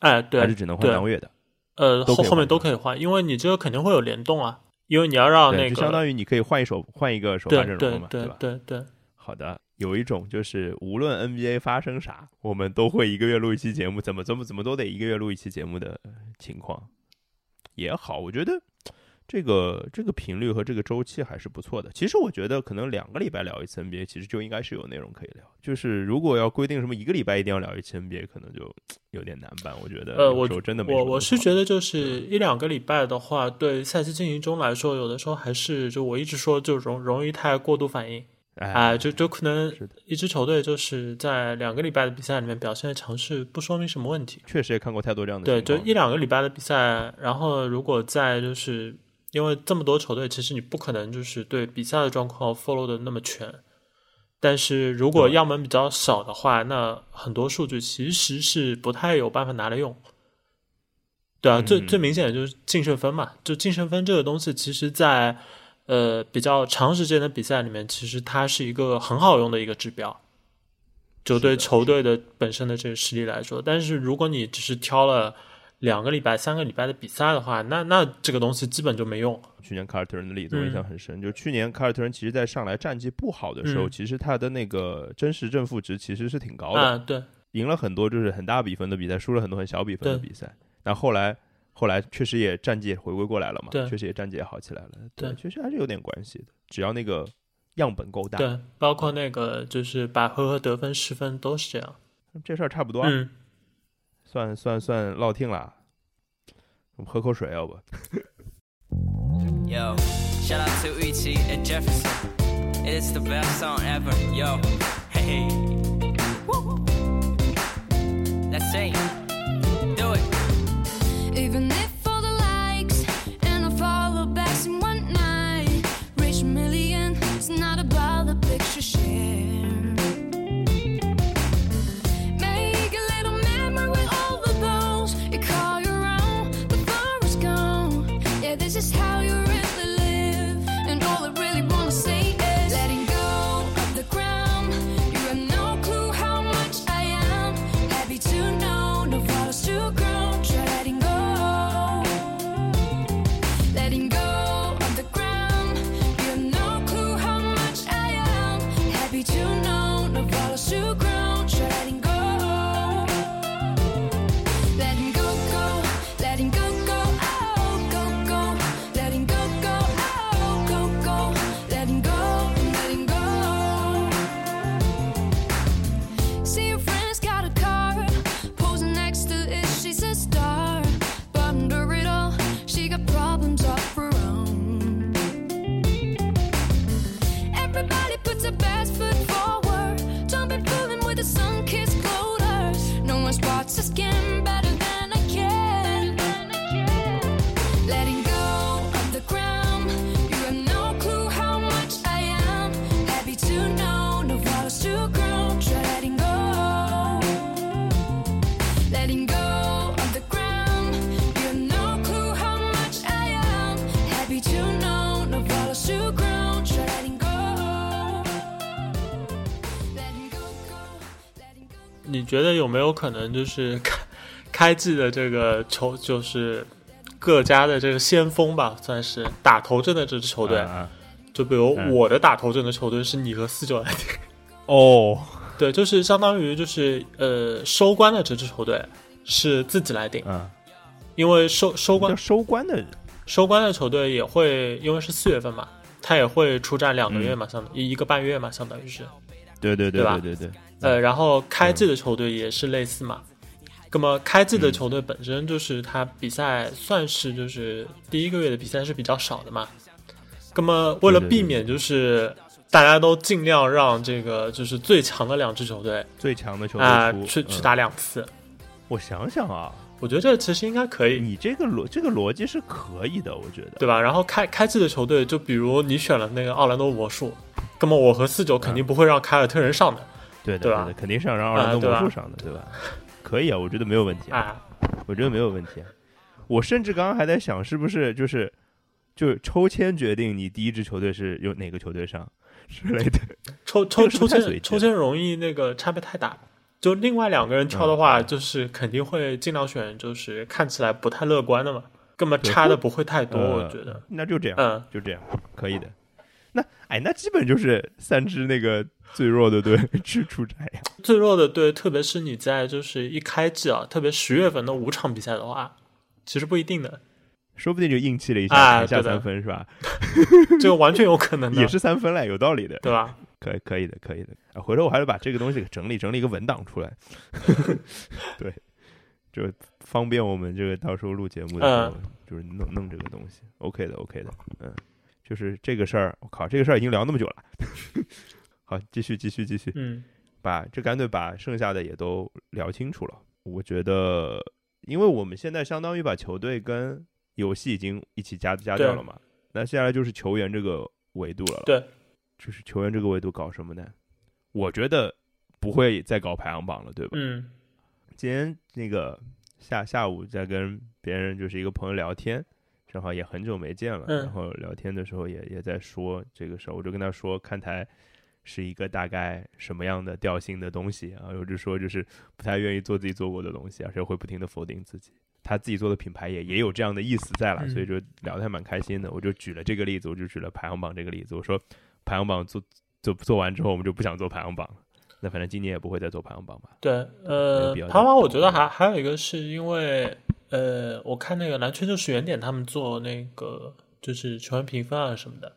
哎，对还是，只能换当月的？呃，后后面都可以换因为你这个肯定会有联动啊，因为你要让，那个就相当于你可以换一手换一个首发对对阵容嘛，对吧？对对，好的，有一种就是无论 NBA 发生啥，我们都会一个月录一期节目，怎么怎么怎么都得一个月录一期节目的情况也好，我觉得这个这个频率和这个周期还是不错的。其实我觉得可能两个礼拜聊一次 NBA，其实就应该是有内容可以聊。就是如果要规定什么一个礼拜一定要聊一次 NBA，可能就 有点难办。我觉得呃，我真的没我我是觉得就是一两个礼拜的话，对赛季进行中来说，有的时候还是就我一直说就容容易太过度反应，哎、哎，就就可能一支球队就是在两个礼拜的比赛里面表现强势，不说明什么问题。确实也看过太多这样的对，就一两个礼拜的比赛，然后如果在就是因为这么多球队，其实你不可能就是对比赛的状况 follow 的那么全。但是如果样本比较少的话，那很多数据其实是不太有办法拿来用。对啊，最嗯最明显的就是净胜分嘛，就净胜分这个东西，其实在呃比较长时间的比赛里面，其实它是一个很好用的一个指标。就对球队的本身的这个实力来说，但是如果你只是挑了两个礼拜、三个礼拜的比赛的话，那那这个东西基本就没用。去年凯尔特人的例子我印象嗯。很深，就去年凯尔特人其实在上来战绩不好的时候，嗯。其实他的那个真实正负值其实是挺高的，啊，对，赢了很多就是很大比分的比赛，输了很多很小比分的比赛。那后来后来确实也战绩也回归过来了嘛，对。确实也战绩也好起来了，对确实还是有点关系的，只要那个样本够大，对，包括那个就是百回合得分、失分都是这样。这事儿差不多啊，嗯，算算算落听了，我们喝口水要不？Yo, shout out to Ichi and Jefferson. It's the best song ever. Yo, hey, Woo. let's sing. Do it. Even if 你觉得有没有可能就是 开开季的这个球就是各家的这个先锋吧，算是打头阵的这支球队，啊啊就比如嗯我的打头阵的球队是你和四九来定。哦，对，就是相当于就是呃收官的这支球队是自己来定，嗯，因为收收官收官的，收官的球队也会因为是四月份嘛，他也会出战两个月嘛，相当一一个半月嘛，相当于是。对对对对吧？对对对，呃，然后开季的球队也是类似嘛。那么开季的球队本身就是他比赛算是就是第一个月的比赛是比较少的嘛。那么为了避免就是大家都尽量让这个就是最强的两支球队最强的球啊、队出去去嗯打两次，我想想啊，我觉得这其实应该可以，你这个逻这个逻辑是可以的，我觉得。对吧？然后开开季的球队，就比如你选了那个奥兰多魔术，那么我和四九肯定不会让凯尔特人上的对的，对吧的，肯定是要让奥兰多啊对吧魔术上的，对吧？可以啊，我觉得没有问题啊，啊。我觉得没有问题啊。我甚至刚刚还在想，是不是就是就是抽签决定你第一支球队是有哪个球队上之类的。抽抽抽签抽签容易那个差别太大。就另外两个人挑的话，嗯就是肯定会尽量选，就是看起来不太乐观的嘛，根本差的不会太多，呃我觉得。那就这样，嗯，就这样，可以的。那哎，那基本就是三支那个最弱的队 去出战呀。最弱的队，特别是你在就是一开季啊，特别十月份的五场比赛的话，其实不一定的，说不定就硬气了一下，哎砍下三分是吧？这个完全有可能的，也是三分嘞，有道理的。对吧？可以可以的，可以的。啊，回头我还得把这个东西给整理整理一个文档出来，对，就方便我们这个到时候录节目的时候，就是弄弄这个东西。OK 的，OK 的，嗯，就是这个事儿，我靠，这个事儿已经聊那么久了。好，继续继续继续，嗯把这干脆把剩下的也都聊清楚了。我觉得，因为我们现在相当于把球队跟游戏已经一起加加掉了嘛，那接下来就是球员这个维度了。对，就是球员这个维度搞什么呢？我觉得不会再搞排行榜了，对吧？嗯今天那个下下午在跟别人就是一个朋友聊天，正好也很久没见了，嗯然后聊天的时候也也在说这个事儿，我就跟他说看台是一个大概什么样的调性的东西啊，我就说就是不太愿意做自己做过的东西，而且会不停的否定自己。他自己做的品牌也也有这样的意思在了，嗯所以就聊得还蛮开心的。我就举了这个例子，我就举了排行榜这个例子，我说排行榜做做做完之后，我们就不想做排行榜了。那反正今年也不会再做排行榜吧？对，呃排行榜我觉得还还有一个是因为，呃，我看那个篮圈就是原点他们做那个就是球员评分啊什么的，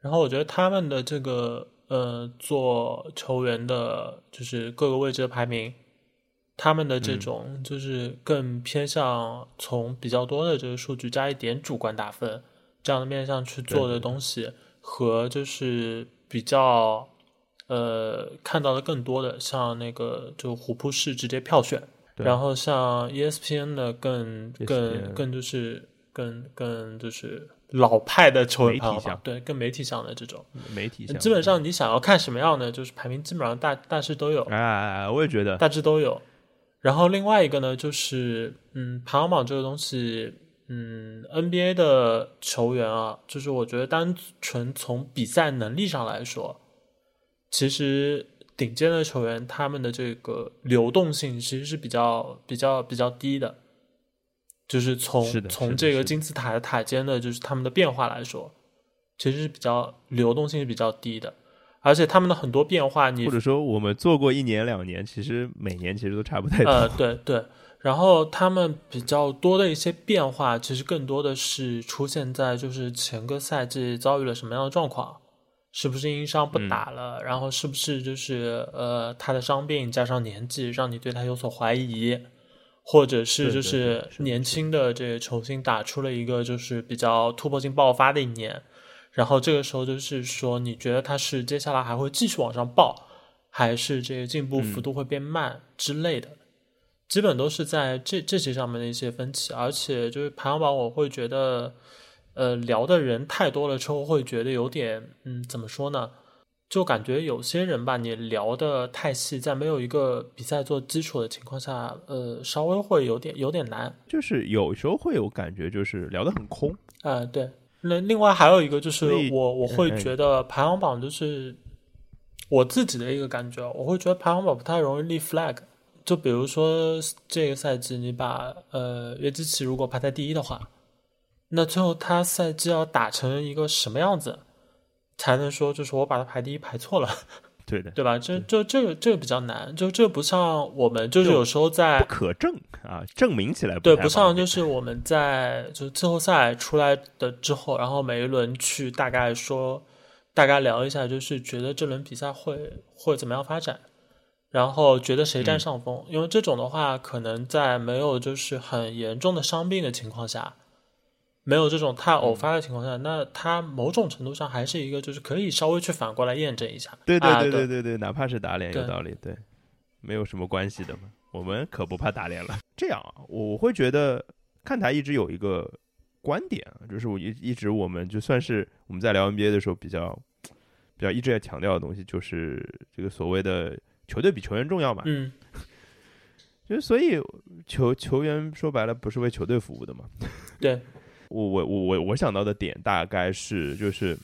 然后我觉得他们的这个呃做球员的，就是各个位置的排名，他们的这嗯。种就是更偏向从比较多的这个数据加一点主观打分这样的面向去做的东西，和就是比较呃看到的更多的像那个就虎扑是直接票选，对然后像 E ESPN 的更更更就是更更就是老派的球员媒体向排行榜，对，更媒体向的这种。媒体上基本上你想要看什么样的，就是排名基本上大大致都有，哎，我也觉得大致都有。然后另外一个呢，就是嗯，排行榜这个东西，嗯，NBA 的球员啊，就是我觉得单纯从比赛能力上来说，其实顶尖的球员他们的这个流动性其实是比较比较比较低的，就是从是从这个金字塔的塔尖的，就是他们的变化来说，其实是比较流动性是比较低的，而且他们的很多变化你或者说我们做过一年两年，其实每年其实都差不太多。呃，对对，然后他们比较多的一些变化，其实更多的是出现在就是前个赛季遭遇了什么样的状况，是不是因伤不嗯。打了，然后是不是就是呃他的伤病加上年纪让你对他有所怀疑，或者是就是年轻的这个球星打出了一个就是比较突破性爆发的一年，然后这个时候就是说你觉得他是接下来还会继续往上爆，还是这个进步幅度会变慢之类的。基本都是在这这些上面的一些分歧，而且就是排行榜，我会觉得，呃，聊的人太多了之后，会觉得有点，嗯，怎么说呢？就感觉有些人吧，你聊的太细，在没有一个比赛做基础的情况下，呃，稍微会有点有点难。就是有时候会有感觉，就是聊得很空。啊、对。那另外还有一个就是我我会嗯觉得排行榜就是我自己的一个感觉，我会觉得排行榜不太容易立 flag。就比如说这个赛季，你把呃约基奇如果排在第一的话，那最后他赛季要打成一个什么样子，才能说就是我把他排第一排错了？对的，对吧？这这这个这个比较难，就这不像我们就是有时候在不可证啊，证明起来对，不像就是我们在就季后赛出来的之后，然后每一轮去大概说，大概聊一下，就是觉得这轮比赛会会怎么样发展，然后觉得谁占嗯上风。因为这种的话，可能在没有就是很严重的伤病的情况下，没有这种太嗯偶发的情况下，那它某种程度上还是一个就是可以稍微去反过来验证一下。对对啊对对对对，哪怕是打脸有道理，对，没有什么关系的嘛。我们可不怕打脸了。这样啊，我会觉得看台一直有一个观点啊，就是我一一直我们就算是我们在聊 NBA 的时候比较比较一直在强调的东西，就是这个所谓的球队比球员重要嘛。嗯 就是所以球球员说白了不是为球队服务的嘛。对，我我我我我想到的点大概是就是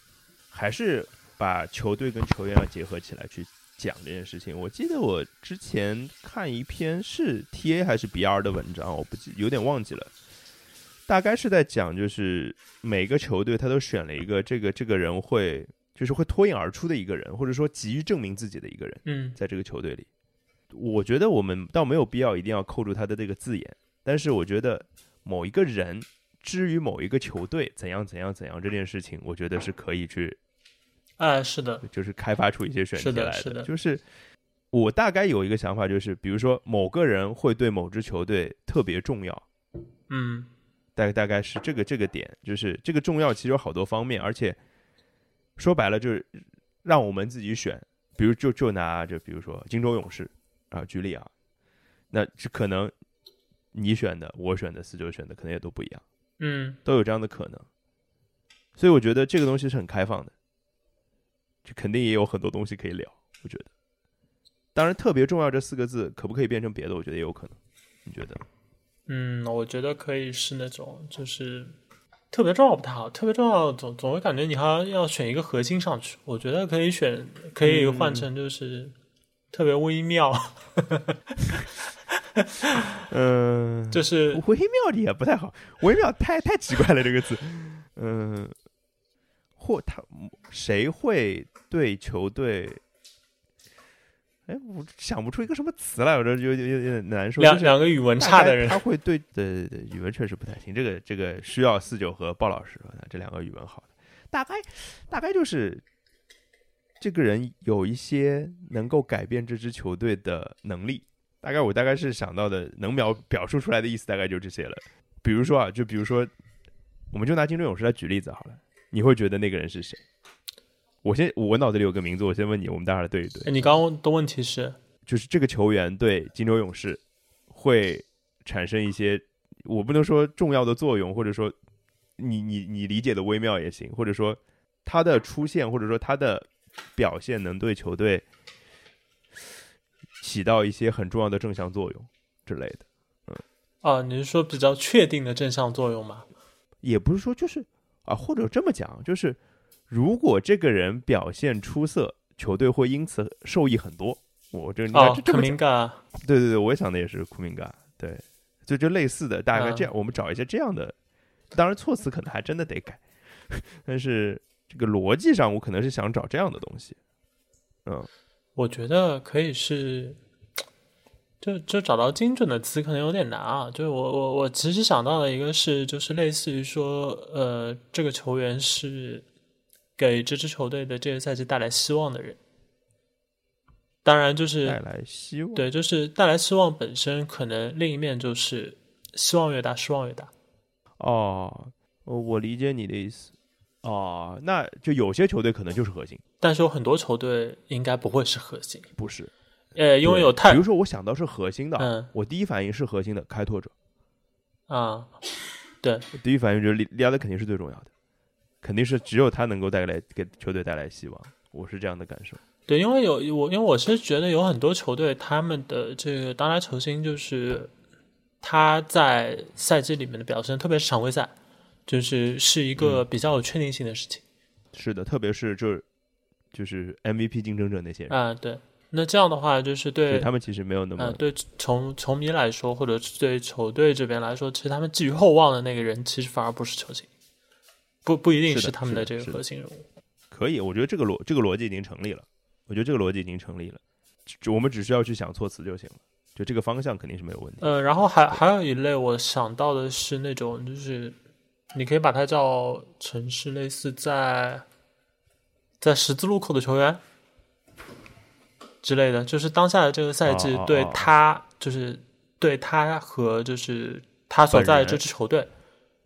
还是把球队跟球员要结合起来去讲这件事情。我记得我之前看一篇是 T A 还是 B R 的文章，我不记有点忘记了。大概是在讲，就是每个球队他都选了一个这个这个人会就是会脱颖而出的一个人，或者说急于证明自己的一个人。嗯在这个球队里，我觉得我们倒没有必要一定要扣住他的这个字眼，但是我觉得某一个人至于某一个球队怎样怎样怎样这件事情，我觉得是可以去哎，是的，就是开发出一些选题是的来是的。就是我大概有一个想法，就是比如说某个人会对某支球队特别重要，嗯。大大概是这个这个点，就是这个重要其实有好多方面，而且说白了就是让我们自己选，比如就就拿就比如说金州勇士啊举例啊，那这可能你选的、我选的、四九选的可能也都不一样，嗯都有这样的可能，所以我觉得这个东西是很开放的，这肯定也有很多东西可以聊，我觉得。当然，特别重要这四个字可不可以变成别的？我觉得也有可能。你觉得？嗯，我觉得可以是那种就是特别重要不太好，特别重要总总会感觉你还要要选一个核心上去。我觉得可以选，可以换成就是特别微妙，嗯，就是微妙的也不太好，微妙太太奇怪了这个词。嗯，或他谁会对球队？哎，我想不出一个什么词来，我这有有有有点难受。两两个语文差的人他，会对对对对，语文确实不太行，这个这个需要四九和鲍老师这两个语文好的，大概大概就是这个人有一些能够改变这支球队的能力，大概我大概是想到的能描表述出来的意思大概就这些了。比如说啊，就比如说，我们就拿金州勇士来举例子好了，你会觉得那个人是谁？我先我脑子里有个名字，我先问你，我们待会儿对一对。哎你刚刚的问题是，就是这个球员对金州勇士会产生一些，我不能说重要的作用，或者说你你你理解的微妙也行，或者说他的出现或者说他的表现能对球队起到一些很重要的正向作用之类的，嗯。啊，你是说比较确定的正向作用吗？也不是说就是啊，或者这么讲，就是如果这个人表现出色，球队会因此受益很多。我这你看哦这，这么讲克明嘎，对对对，我也想的也是库明嘎，对，就就类似的，大概嗯。这样，我们找一些这样的，当然措辞可能还真的得改，但是这个逻辑上，我可能是想找这样的东西，嗯，我觉得可以是，就就找到精准的词可能有点难啊。就是我我我其实想到的一个是，就是类似于说，呃，这个球员是给这支球队的这个赛季带来希望的人。当然，就是带来希望，对，就是带来希望本身，可能另一面就是希望越大，失望越大。哦，我我理解你的意思，哦，那就有些球队可能就是核心，但是有很多球队应该不会是核心，不是，呃，因为有太比如说我想到是核心的啊，嗯我第一反应是核心的开拓者，啊，对，第一反应就是利利亚德肯定是最重要的，肯定是只有他能够带来给球队带来希望，我是这样的感受。对，因为有我，因为我是觉得有很多球队，他们的这个当来球星就是他在赛季里面的表现，特别是常规赛，就是是一嗯个比较有确定性的事情是的，特别是就是就是 MVP 竞争者那些人，啊、对，那这样的话，就是对对他们其实没有那么、呃、对从球迷来说，或者是对球队这边来说，其实他们寄予厚望的那个人，其实反而不是球星，不不一定是他们的这个核心人物。可以，我觉得这个逻这个逻辑已经成立了。我觉得这个逻辑已经成立了，就我们只需要去想措辞就行了，就这个方向肯定是没有问题。呃，然后还还有一类我想到的是那种，就是你可以把它叫成是类似在在十字路口的球员之类的，就是当下的这个赛季对他，就是对他和就是他所在的这支球队，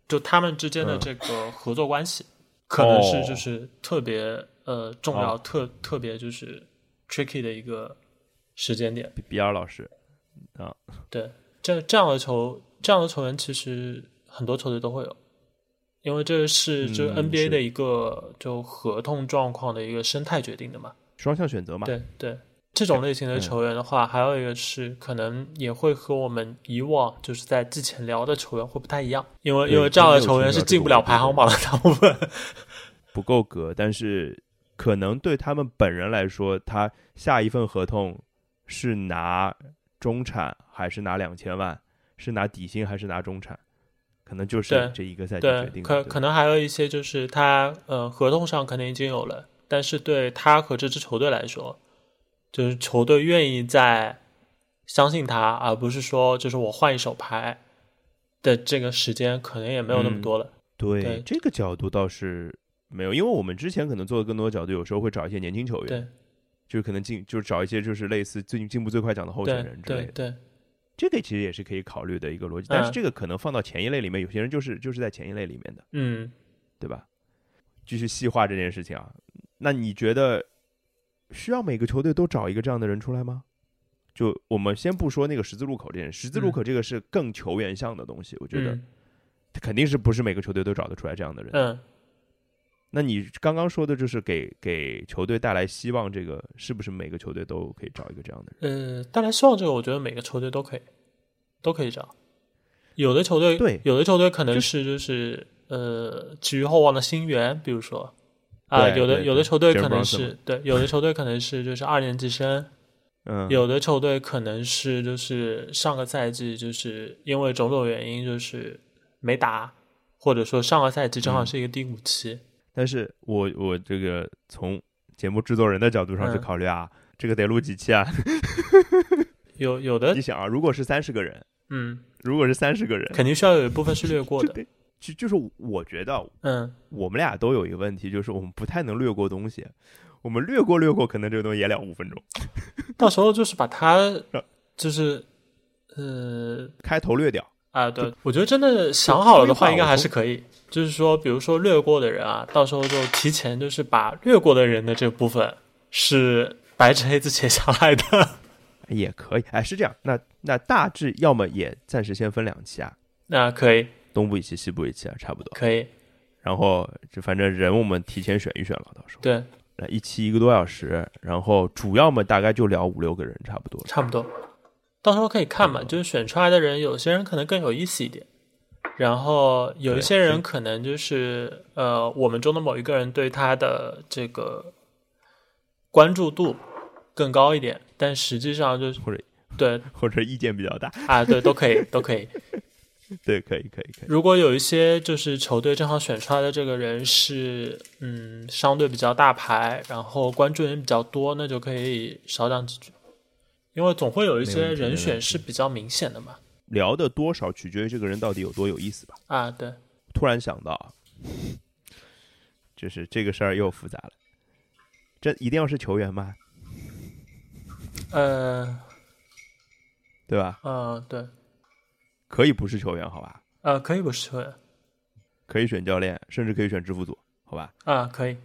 就他们之间的嗯这个合作关系，可能是哦就是特别呃重要、哦。特特别就是 tricky 的一个时间点。比比尔老师啊，对，这这样的球，这样的球员其实很多球队都会有，因为这是就嗯 NBA 的一个就合同状况的一个生态决定的嘛。双向选择嘛，对对，这种类型的嗯。球员的话，还有一个是可能也会和我们以往就是在之前聊的球员会不太一样，因为因为这样的球员是进不了排行榜的大部分。不够格，但是可能对他们本人来说，他下一份合同是拿中产还是拿两千万，是拿底薪还是拿中产，可能就是这一个赛季决，定的。可可能还有一些就是他呃合同上可能已经有了，但是对他和这支球队来说，就是球队愿意在相信他，而不是说就是我换一手牌的这个时间可能也没有那么嗯多了。对对这个角度倒是没有，因为我们之前可能做的更多角度，有时候会找一些年轻球员，对就是可能进就是找一些就是类似最近进步最快奖的候选人之类的，对对，这个其实也是可以考虑的一个逻辑。但是嗯这个可能放到前一类里面，有些人就是就是在前一类里面的。嗯对吧？继续细化这件事情啊，那你觉得需要每个球队都找一个这样的人出来吗？就我们先不说那个十字路口这件事，十字路口这个是更球员向的东西，我觉得肯定是不是每个球队都找得出来这样的人。嗯那你刚刚说的就是给给球队带来希望，这个是不是每个球队都可以找一个这样的人？呃，带来希望这个，我觉得每个球队都可以都可以找。有的球队对有的球队可能就是就是呃寄予厚望的新援，比如说啊、对有的有的球队可能是对，有的球队可能是就是二年级生，嗯，有的球队可能是就是上个赛季就是因为种种原因就是没打，或者说上个赛季正好嗯是一个低谷期。但是我我这个从节目制作人的角度上去嗯考虑啊，这个得录几期啊？有有的你想啊，如果是三十个人，嗯，如果是三十个人，肯定需要有一部分是略过的。就就就是我觉得嗯，我们俩都有一个问题，就是我们不太能略过东西。我们略过略过，可能这个东西也两五分钟。到时候就是把它 就是呃开头略掉，啊，对，我觉得真的想好了的话，应该还是可以。就是说，比如说略过的人啊，到时候就提前就是把略过的人的这部分是白纸黑字写下来的。也可以。哎，是这样。那那大致要么也暂时先分两期啊，那可以，东部一期，西部一期啊，差不多。可以，然后就反正人我们提前选一选了，到时候对，那一期一个多小时，然后主要嘛大概就聊五六个人，差不多。差不多。到时候可以看嘛，嗯。就是选出来的人，有些人可能更有意思一点，然后有一些人可能就是呃，我们中的某一个人对他的这个关注度更高一点，但实际上就是或者对。或者意见比较大，啊，对，都可以，都可以。对，可以，可以，可以。如果有一些就是球队正好选出来的这个人是嗯相对比较大牌，然后关注人比较多，那就可以少讲几句，因为总会有一些人选是比较明显的嘛。聊的多少取决于这个人到底有多有意思吧。啊，对，突然想到啊，就是这个事儿又复杂了。这一定要是球员吗？呃，对吧？呃，对，可以不是球员，好吧？呃，可以不是球员可以选教练，甚至可以选制服组，好吧？啊，可以，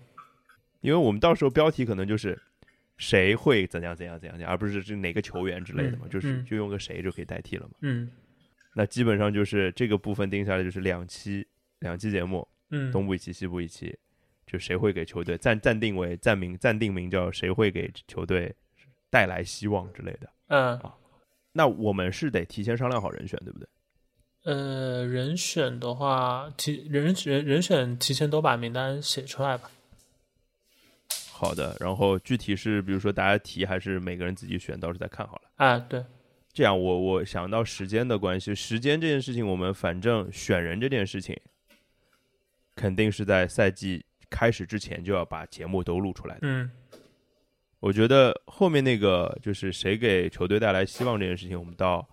因为我们到时候标题可能就是谁会怎样怎样怎样怎样，而不是是哪个球员之类的嘛，嗯就是嗯就用个谁就可以代替了嘛。嗯那基本上就是这个部分定下来，就是两期两期节目，嗯，东部一期，西部一期，就谁会给球队暂暂定为暂名暂定名叫谁会给球队带来希望之类的。嗯那我们是得提前商量好人选，对不对？呃，人选的话，提人人人选提前都把名单写出来吧。好的，然后具体是比如说大家提还是每个人自己选，到时候再看好了。啊，对，这样我我想到时间的关系，时间这件事情，我们反正选人这件事情，肯定是在赛季开始之前就要把节目都录出来的。嗯我觉得后面那个就是谁给球队带来希望这件事情，我们到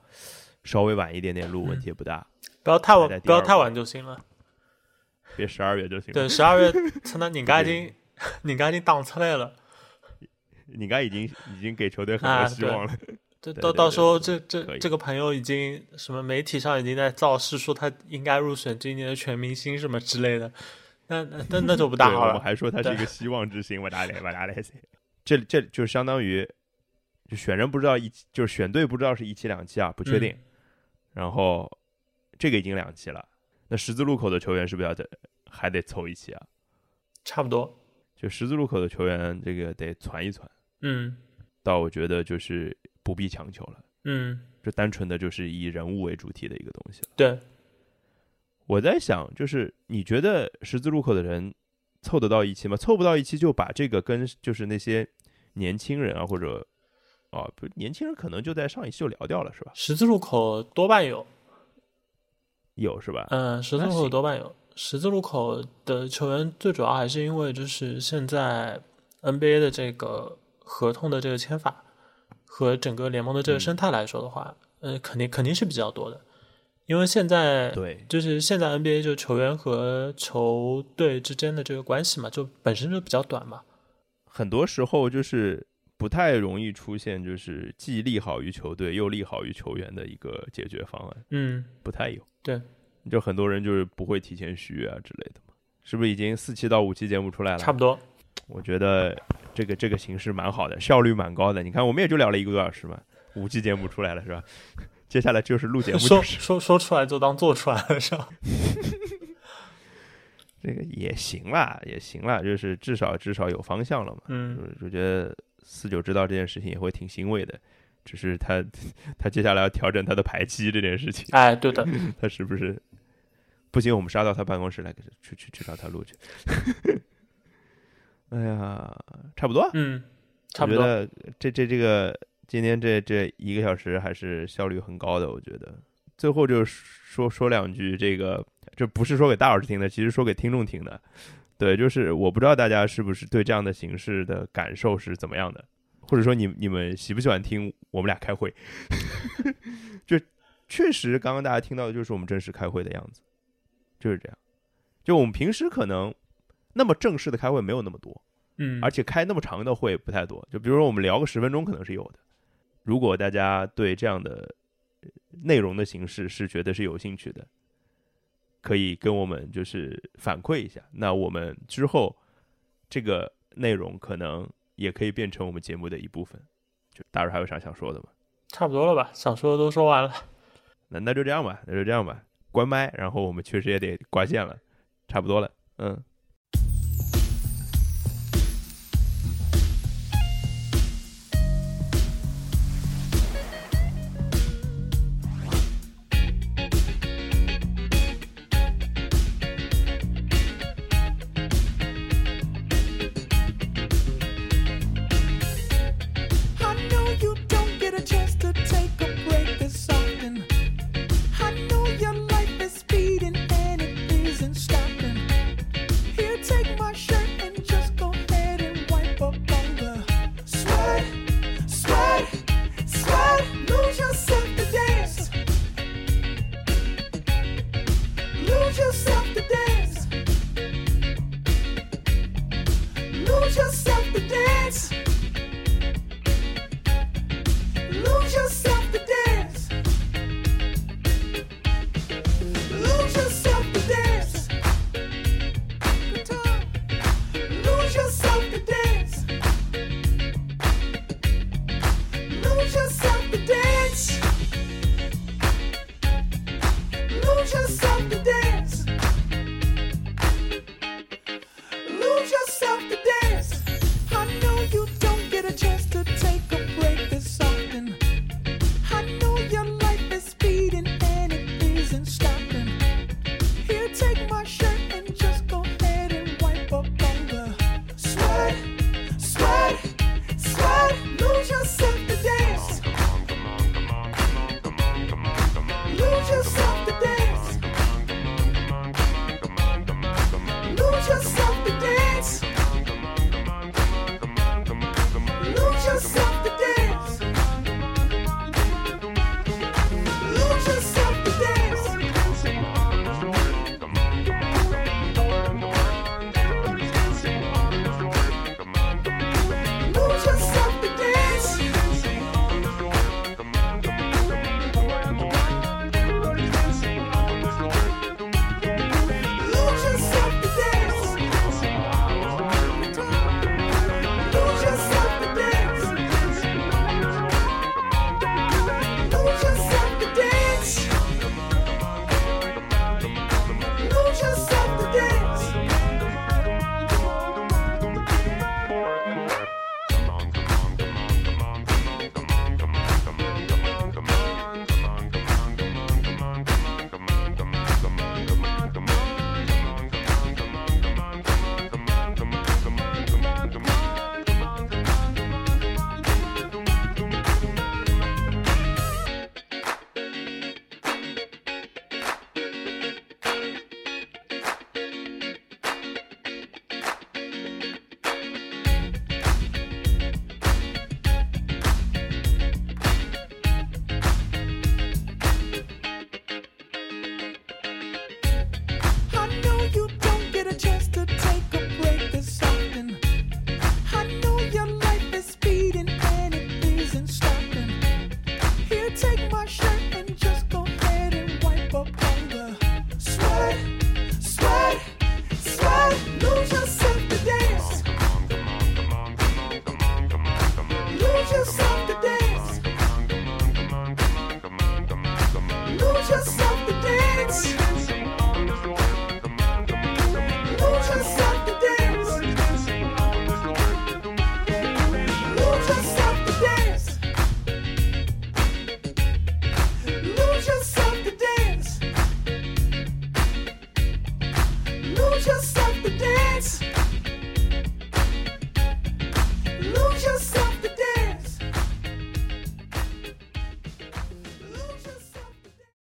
稍微晚一点点录，问题也不大，不要太晚，不要太晚就行了。别十二月就行了。对，十二月可能人家已经人家已经打出来了。你刚已经已经给球队很啊多希望了。这到到时候这这这个朋友已经什么媒体上已经在造势说他应该入选今年的全明星什么之类的，那那那那就不 大，好了。我们还说他是一个希望之星，我打脸，我打脸。这这就相当于就选人不知道一，就是选队不知道是一期两期啊，不确定。嗯然后这个已经两期了，那十字路口的球员是不是要得还得凑一期啊？差不多。就十字路口的球员，这个得传一传。嗯倒我觉得就是不必强求了，嗯，这单纯的就是以人物为主题的一个东西了。对，我在想，就是你觉得十字路口的人凑得到一起吗？凑不到一起就把这个跟就是那些年轻人啊，或者啊，不，年轻人可能就在上一期就聊掉了，是吧？十字路口多半有，有是吧？嗯，十字路口多半有。十字路口的球员最主要还是因为就是现在 NBA 的这个合同的这个签法和整个联盟的这个嗯。生态来说的话，呃，肯定肯定是比较多的，因为现在对，就是现在 NBA 就球员和球队之间的这个关系嘛，就本身就比较短嘛。很多时候就是不太容易出现，就是既利好于球队又利好于球员的一个解决方案，嗯，不太有。对，就很多人就是不会提前续约啊之类的嘛，是不是已经四期到五期节目出来了？差不多。我觉得这个这个形式蛮好的，效率蛮高的。你看，我们也就聊了一个多小时嘛，五期节目出来了是吧？接下来就是录节目，说就是说说出来就当做出来了，是吧？这个也行啦，也行啦，就是至少至少有方向了嘛。嗯，就觉得四九知道这件事情也会挺欣慰的，只是他 他接下来要调整他的排期这件事情，哎，对的，他是不是不行？我们杀到他办公室来，去去去找他录去。哎呀，差不多，嗯，差不多。我觉得这这这个今天这这一个小时还是效率很高的，我觉得。最后就说说两句，这个这不是说给大老师听的，其实说给听众听的。对，就是我不知道大家是不是对这样的形式的感受是怎么样的，或者说你你们喜不喜欢听我们俩开会？就确实，刚刚大家听到的就是我们正式开会的样子，就是这样。就我们平时可能那么正式的开会没有那么多，嗯，而且开那么长的会不太多。就比如说我们聊个十分钟，可能是有的。如果大家对这样的呃内容的形式是觉得是有兴趣的，可以跟我们就是反馈一下。那我们之后这个内容可能也可以变成我们节目的一部分。就大家还有啥想说的吗？差不多了吧，想说的都说完了。那那就这样吧，那就这样吧，关麦。然后我们确实也得挂线了，差不多了，嗯。